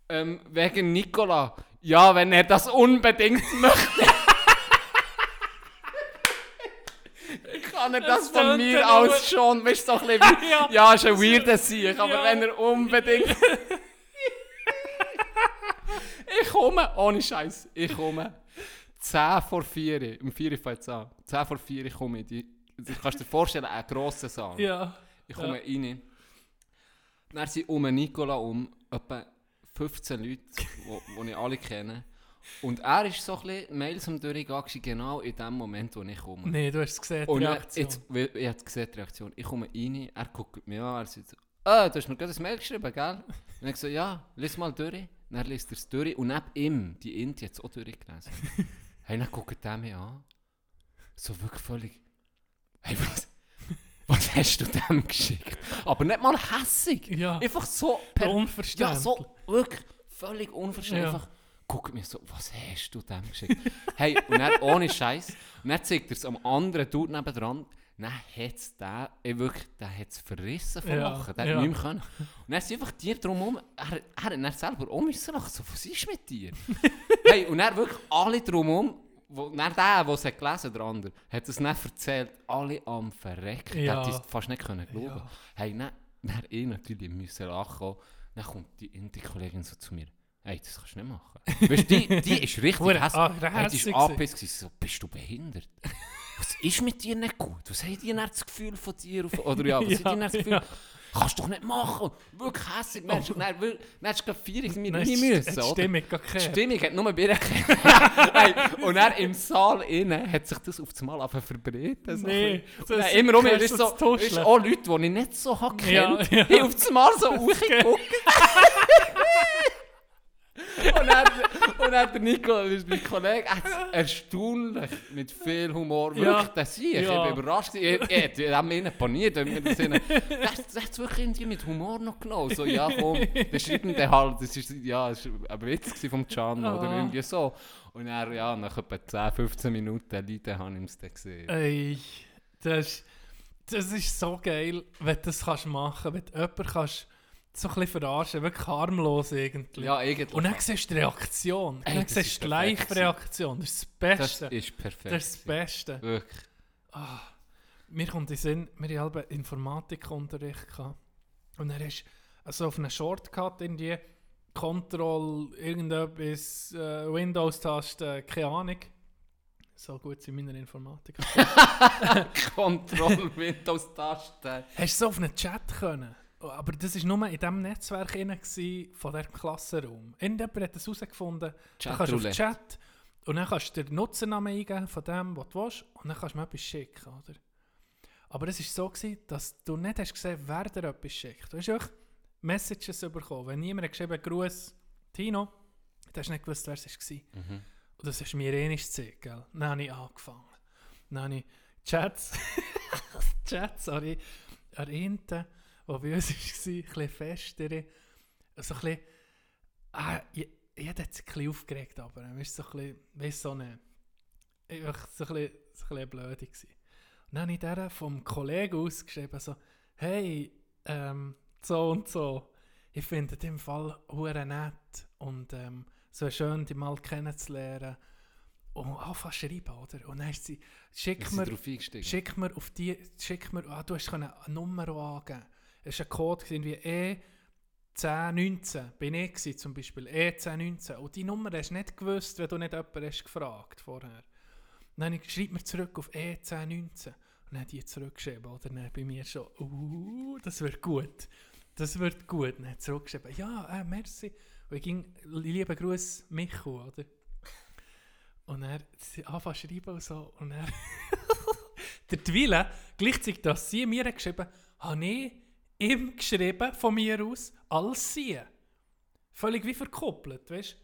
Ähm, wegen Nicola. Ja, wenn er das unbedingt möchte. Kann er das, Das von mir ja nur- aus schon, weißt du, so ein bisschen Ja. ja, ist ein weirder Sieg, aber Ja. wenn er unbedingt... ich komme, ohne Scheiß, ich komme 10 vor 4, um 4 Uhr fängt es an, 10 vor 4 ich komme in die... Du kannst dir vorstellen, ein grosser Saal. Ja. Ich komme rein. Dann sind um Nicola um etwa 15 Leute, die ich alle kenne. Und er ist so ein bisschen Mails am Durchgehen, genau in dem Moment, wo ich komme. Nee, du hast es gesehen, Und er, Reaktion. jetzt, ich habe gesehen, die Reaktion. Ich komme rein, er guckt mich an, er sagt «Ah, du hast mir gerade ein Mail geschrieben, gell?» Und ich so, «Ja, lies mal durch.» Er liest es durch und neben ihm, die Indie, hat es auch durchgelesen. hey, dann guckt er mich an. So wirklich völlig, «Hey, was, was hast du dem geschickt?» Aber nicht mal hässig. Ja. Einfach so... Per, Unverständlich. Ja, so wirklich völlig unverständlich. Ja. Einfach, guckt mir so, was hast du dem geschickt? hey, und dann ohne Scheiß. Und dann zeigt er es am anderen Dude nebendran. Dann hat es den, ey, wirklich, der hat es verrissen von Ja, Lachen. Der ja. nicht mehr können. Und dann sind einfach die drumherum, er, er hat dann selber auch müssen lachen. So, was ist mit dir? hey, und dann wirklich alle drumherum, wo, dann der, der es hat gelesen der andere, hat es dann erzählt, alle am Verrecken. Ja. Der hat es fast nicht können glauben. Ja. Hey, dann, dann ich natürlich müssen lachen. Dann kommt die Indie-Kollegin so zu mir. Hey, das kannst du nicht machen. Weißt du, die, die ist richtig hässlich. Hey, die ist angepisst. So, bist du behindert? Was ist mit dir nicht gut? Was hat die denn das Gefühl von dir? Oder ja, was Ja, hat die denn das Gefühl? ja. Kannst du doch nicht machen. Wirklich hässlich. Dann hast du- gerade vier mit mir nie müssen. oder? Stimmung Die keine. Stimmung hat nur Bier hey, Und dann im Saal innen hat sich das auf das Mal einfach verbreitet. So Nee, bisschen. das- immer um, ist so, ist auch Leute, die ich nicht so habe Ja, kennt, ja. haben auf das Mal so hochgeguckt. und, dann, und dann der Nico, mein Kollege, hat es erstaunlich mit viel Humor Ja. wirklich das hier. Ich Ja. bin überrascht. Ich, ich, ich, ich habe mich nicht paniert. wenn wir das sehen. Das das hat es wirklich irgendwie mit Humor noch genommen. So, ja, komm, der schreibt dann halt, das ist, ja, das ein Witz vom Can oder Ah. irgendwie so. Und er, ja, nach etwa 10, 15 Minuten Leute habe ich es dann gesehen. Ey, das, das ist so geil, wenn du das kannst machen kannst, wenn du jemanden kannst so ein bisschen verarschen, wirklich harmlos irgendwie. Ja, eigentlich. Und dann siehst du die Reaktion, Ey, dann das siehst du die Live-Reaktion, das ist das das Beste. ist perfekt. Das ist das Beste. Wirklich. Ah, mir kommt in den Sinn, wir hatten Informatikunterricht. gehabt. Und er ist also auf einer Shortcut irgendwie Control, irgendetwas, äh, Windows-Taste, keine Ahnung. So gut sind meine Informatik. Control Windows Taste. Hast du so auf einen Chat können? Aber das war nur in diesem Netzwerk gsi von diesem Klassenraum. Irgendjemand hat das herausgefunden. Da kannst du auf. Chat und dann kannst du den Nutzernamen eingeben von dem, was du willst und dann kannst du mir etwas schicken, oder? Aber es war so, gewesen, dass du nicht hast gesehen, wer dir etwas schickt. Du hast einfach Messages bekommen. Wenn jemand hat geschrieben Gruß Tino, dann hast du nicht gewusst, wer es war. Mhm. Und das hast du mir eh nicht gezeigt, gell? Dann habe ich angefangen. Dann habe ich Chats, Chats an an der bei uns war, ein bisschen fester, so ein bisschen, ah, ich, ich hatte jetzt ein bisschen aufgeregt, aber weißt, so ein bisschen, so eine, einfach so ein bisschen, so ein bisschen blöd gewesen. Und dann habe ich der vom Kollegen ausgeschrieben, so, hey, ähm, so und so, ich finde den Fall hure nett und ähm, so schön, dich mal kennenzulernen. Und anfangen zu schreiben, oder? Und dann ist sie, schick mir, schick mir auf die, schick mir, ah, du hast eine Nummer angeben. Es war ein Code, wie E 1019, bin ich gewesen, zum Beispiel, E 1019. Und die Nummer hast du nicht gewusst, wenn du nicht jemanden hast gefragt vorher. Dann habe ich, mir zurück auf E 1019. Und dann hat die zurückgeschrieben, oder? Dann bei mir schon, uh, das wird gut. Das wird gut. Dann hat zurückgeschrieben, ja, äh, merci. Und ich ging, liebe Gruß, Michu, oder? Und er anfangen zu schreiben und so. Und er der Twille, gleichzeitig, dass sie mir hat geschrieben habe ich ihm geschrieben, von mir aus, als sie. Völlig wie verkoppelt, weißt du?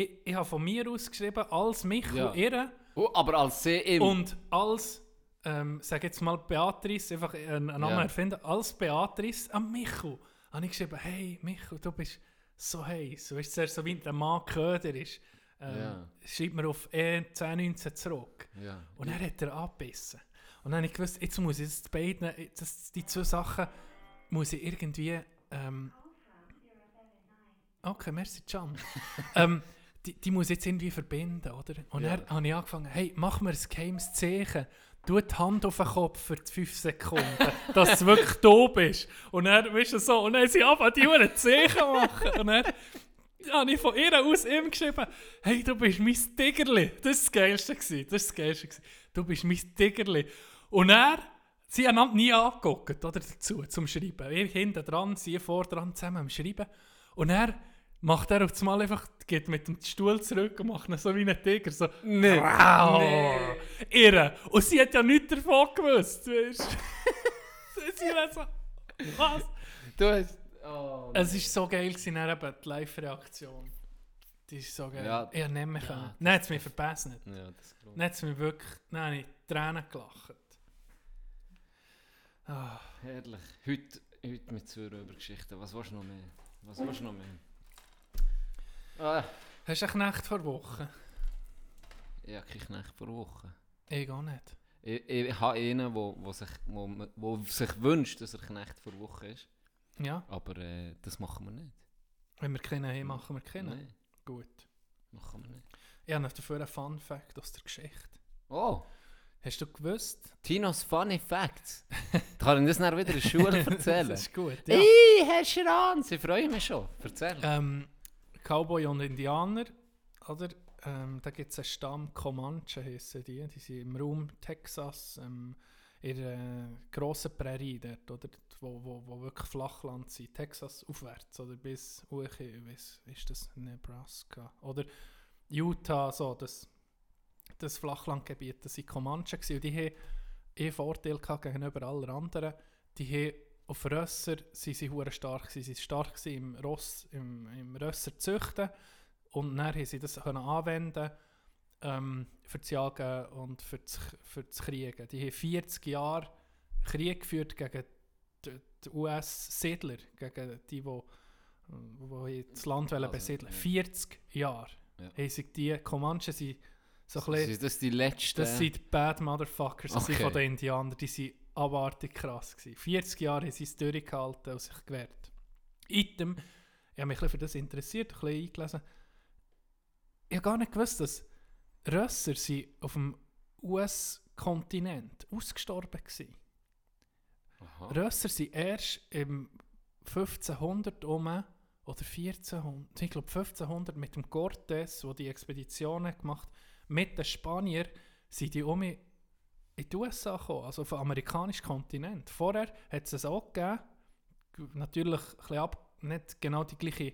Ich, ich habe von mir aus geschrieben, als mich Ja. und ihr. Oh, aber als sie im... Und als, ähm, sag jetzt mal Beatrice, einfach einen, Namen Ja. erfinden, als Beatrice an Michu, habe ich geschrieben, hey Michu, du bist so heiß. Weißt du, zuerst so wie der Mann Köder ist. Ähm, Ja. Schreib mir auf E 1019 zurück. Ja. Und dann hat er abgebissen. Und dann habe ich gewusst, jetzt muss ich das beiden, das, die zwei Sachen, muss ich irgendwie, ähm, okay, merci Can. ähm, die, die muss ich jetzt irgendwie verbinden, oder? Und Ja. dann habe ich angefangen, hey, mach mir ein geheimes Zeichen. Tu die Hand auf den Kopf für die 5 Sekunden, dass du wirklich da bist. Und dann, weißt du, so, und dann sie angefangen, die Uhren Zeichen machen. Und dann habe ich von ihr aus ihm geschrieben, hey, du bist mein Tigerli. Das war das Geilste. gewesen. Das ist das Geilste. gewesen. Du bist mein Tigerli. Und er, sie haben nie angeguckt, oder, dazu, zum Schreiben. Ich hinten dran, sie vor dran, zusammen am Schreiben. Und er macht er auf das Mal einfach, geht mit dem Stuhl zurück und macht ihn so wie ein Tiger, so, Nee. wow, irre. Und sie hat ja nichts davon gewusst, weißt du. sie war so, was? Du hast... Oh, Es war so geil, gewesen, eben die Live-Reaktion. Die ist so geil. Ja. ich habe nicht mehr Ja, können. Nein, hat es mich verpasst nicht. ja, das glaube Dann hat es mich wirklich, nein, ich Tränen gelacht. Ah, ich. Herrlich. Heute, heute mit Geschichten. Was willst du noch mehr? Was willst du noch mehr? Ah, hast du eine Nacht vor Woche? ich habe keine Knecht vor Wochen. Ich auch nicht. Ich, ich habe einen, wo, wo, sich, wo, wo sich wünscht, dass er Knecht vor Woche ist. Ja, Aber äh, das machen wir nicht. wenn wir keinen haben, machen wir keinen. Nein. Gut. Machen wir nicht. Ich habe dafür einen Fun Fact aus der Geschichte. Oh, Hast du gewusst? Tinos Funny Facts. Kann ich das dann wieder in der Schule erzählen? das ist gut. Ja. Ey, Herr Schranz, ich freue mich schon. Erzähl. Ähm, Cowboy und Indianer, oder? Ähm, da gibt es einen Stamm Comanche, heissen die. Die sind im Raum Texas, ähm, in der grossen Prärie dort, oder? Wo, wo, wo wirklich Flachland sind. Texas aufwärts, oder? Bis, hoch, bis ist das Nebraska? Oder Utah, so, das, das Flachlandgebiet, das sind Comanche gewesen. Und die haben einen Vorteil gehabt gegenüber allen anderen. Die haben auf Rösser sie sie hure stark. Sie sind stark im Ross im, im Rösser züchten und dann haben sie das können anwenden ähm, für das Jagen und für das, für das Kriegen. Die haben 40 Jahre Krieg geführt gegen die, die US-Siedler, gegen die, die, die das Land Also, besiedeln ja. 40 Jahre Ja. haben sich die Comanchen sind so ein bisschen Sind das die letzten? das sind die Bad Motherfuckers sind Okay. von den Indianern. Die waren abartig krass. Gewesen. 40 Jahre haben sie es durchgehalten und sich gewehrt. Item, ich habe mich ein bisschen für das interessiert, ein bisschen eingelesen. Ich habe gar nicht gewusst, dass Rösser sind auf dem US-Kontinent ausgestorben waren. Aha. Rösser sind erst im 1500 um oder 1400, ich glaube 1500 mit dem Cortés, wo die Expeditionen gemacht mit den Spaniern, sind die um in die USA gekommen, also auf den amerikanischen Kontinent. Vorher hat es es auch gegeben, natürlich ein ab, nicht genau die gleichen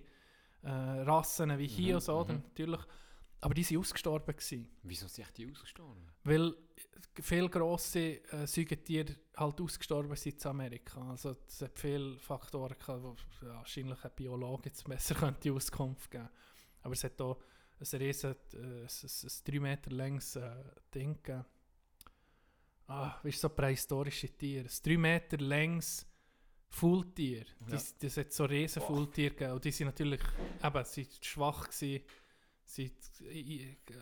äh, Rassen wie hier Mhm, und so, mhm. natürlich, aber die sind ausgestorben gewesen. Wieso sind die ausgestorben? Weil viele grosse äh, Säugetiere halt ausgestorben sind in Amerika. Also es hat viele Faktoren gehabt, wo wahrscheinlich ein Biologe jetzt besser könnte Auskunft geben. Aber es hat auch ein riesen, äh, ein, ein, ein 3 Meter längs äh, Ding gegeben. Ah, wie ist so prähistorische Tiere? Ein 3 Meter längs Faultier. Ja. Das, das hat so riesen Faultiere gegeben. Und die sind natürlich eben, sie waren schwach gewesen sind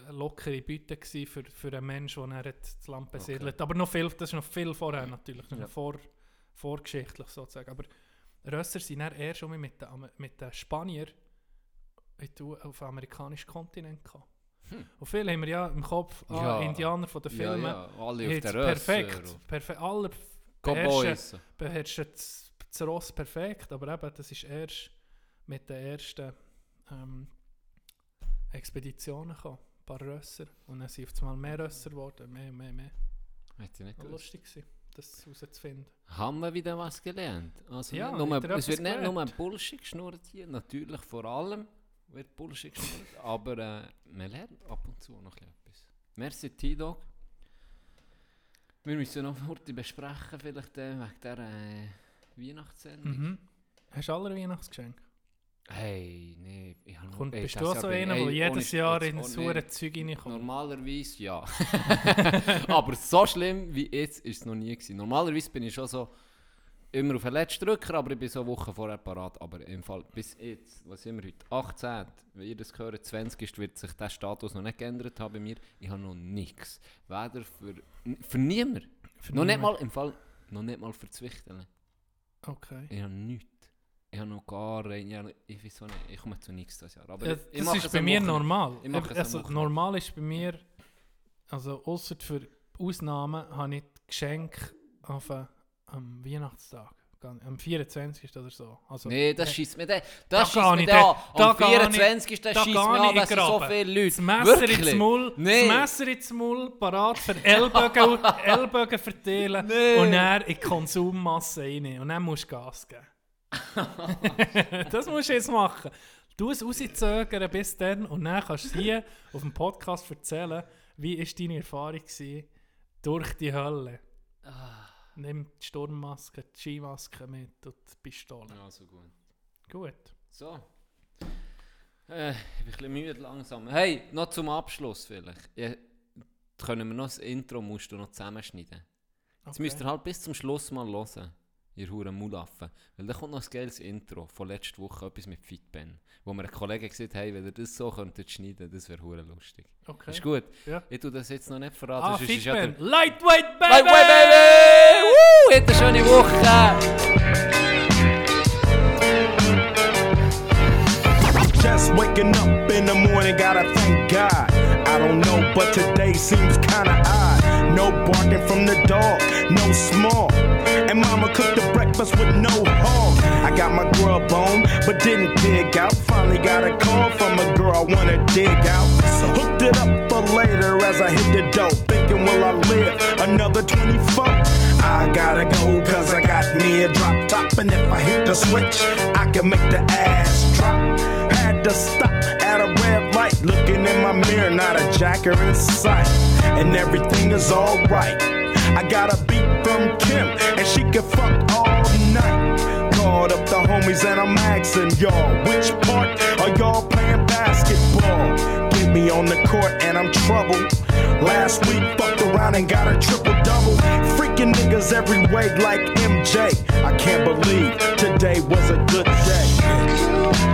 lockere Beute gewesen für, für einen Menschen, der dann das Land besiedelt Aber noch viel, das ist noch viel vorher natürlich, Ja. vor, vorgeschichtlich sozusagen. Aber Rösser sind dann erst schon mit den, mit den Spaniern auf den amerikanischen Kontinent gekommen. Hm. Und viele haben wir ja im Kopf, ah, Ja. Indianer von den Filmen, Ja, ja, alle auf der Rösser. perfekt, perfekt, alle beherrschen, beherrschen das, das Ross perfekt, aber eben, das ist erst mit den ersten ähm, Expeditionen gekommen. Ein paar Rösser. Und dann sind auf einmal mehr Rösser geworden, mehr, mehr, mehr. Hätte ich nicht War gewusst. lustig gewesen, das herauszufinden. Haben wir wieder was gelernt? Also Ja, nicht nur, es wird etwas nicht nur gelernt? Bullshit geschnurrt hier, natürlich vor allem wird Bullshit geschnurrt, aber äh, man lernt ab und zu noch etwas. Merci T-Dog. Wir müssen noch heute besprechen, vielleicht äh, wegen der äh, Weihnachtssendung. Mhm. Hast du alle Weihnachtsgeschenke? Hey, nee, ich habe Kommt, bist du so bin- einer, der jedes Jahr in saure Zeug reinkommt? Normalerweise ja. Aber so schlimm wie jetzt ist es noch nie gewesen. Normalerweise bin ich schon so immer auf den letzten Drücker, aber ich bin so eine Woche vorher parat. Aber im Fall bis jetzt, was sind wir heute? 18. Wenn ihr das hört, 20 ist, wird sich der Status noch nicht geändert haben bei mir. Ich habe noch nichts. Weder für, für niemand. Für noch nicht niemand. mal im Fall, noch nicht mal für Zwichteln. Okay. Ich habe nichts. Ich habe noch gar ich, habe- ich weiß nicht, ich komme zu nichts das Jahr. Aber Ja, ich, das ist bei mir normal. Also, normal ist bei mir, also außer für Ausnahmen, habe ich Geschenk auf am Weihnachtstag. Am 24. oder so. Also, Nee, das schießt mir den. Da Das gehe schießt mir den an. da Am ich- 24. Das da schießt mir an, wenn so viele Leute. Das Messer ins Maul, Nee. das Messer ins Maul, parat für Ellbogen, Ellbogen verteilen Nee. und dann in die Konsummasse rein. Und dann musst du Gas geben. das musst du jetzt machen. Du es rauszögern bis dann und dann kannst du hier auf dem Podcast erzählen, wie ist deine Erfahrung gewesen durch die Hölle. Ah. Nimm die Sturmmaske, die Skimaske mit und die Pistole. Ja, so gut. Gut. So. Äh, ich bin ein bisschen müde langsam. Hey, noch zum Abschluss vielleicht. Ja, können wir noch das Intro musst du noch zusammenschneiden. Jetzt Okay. müsst ihr halt bis zum Schluss mal hören. Ihr Huren Mulaffen. Weil da kommt noch ein geiles Intro von letzter Woche, etwas mit Fitben. Wo mir ein Kollege gesagt hat, hey, wenn ihr das so könntet schneiden, das wäre hure lustig. Okay. Ist gut. Ja. Ich tue das jetzt noch nicht verraten. Ah, ja Fitben. der- Lightweight Baby! Lightweight Baby! Woo! Habt eine schöne Woche! Just waking up in the morning, gotta thank but today seems kinda odd. No barking from the dog, no small. And mama cooked the breakfast with no hog. I got my grub on, but didn't dig out. Finally got a call from a girl I wanna dig out. So hooked it up for later as I hit the dope. Thinking, will I live another 24? I gotta go, cause I got me a drop top. And if I hit the switch, I can make the ass drop. Had to stop at a red light, looking in my mirror, not a jacker in sight. And everything is alright. I got a beat from Kim, she can fuck all night. Called up the homies, and I'm asking y'all, which part are y'all playing basketball? Get me on the court, and I'm troubled. Last week, fucked around and got a triple double. Freaking niggas every way like MJ. I can't believe today was a good day.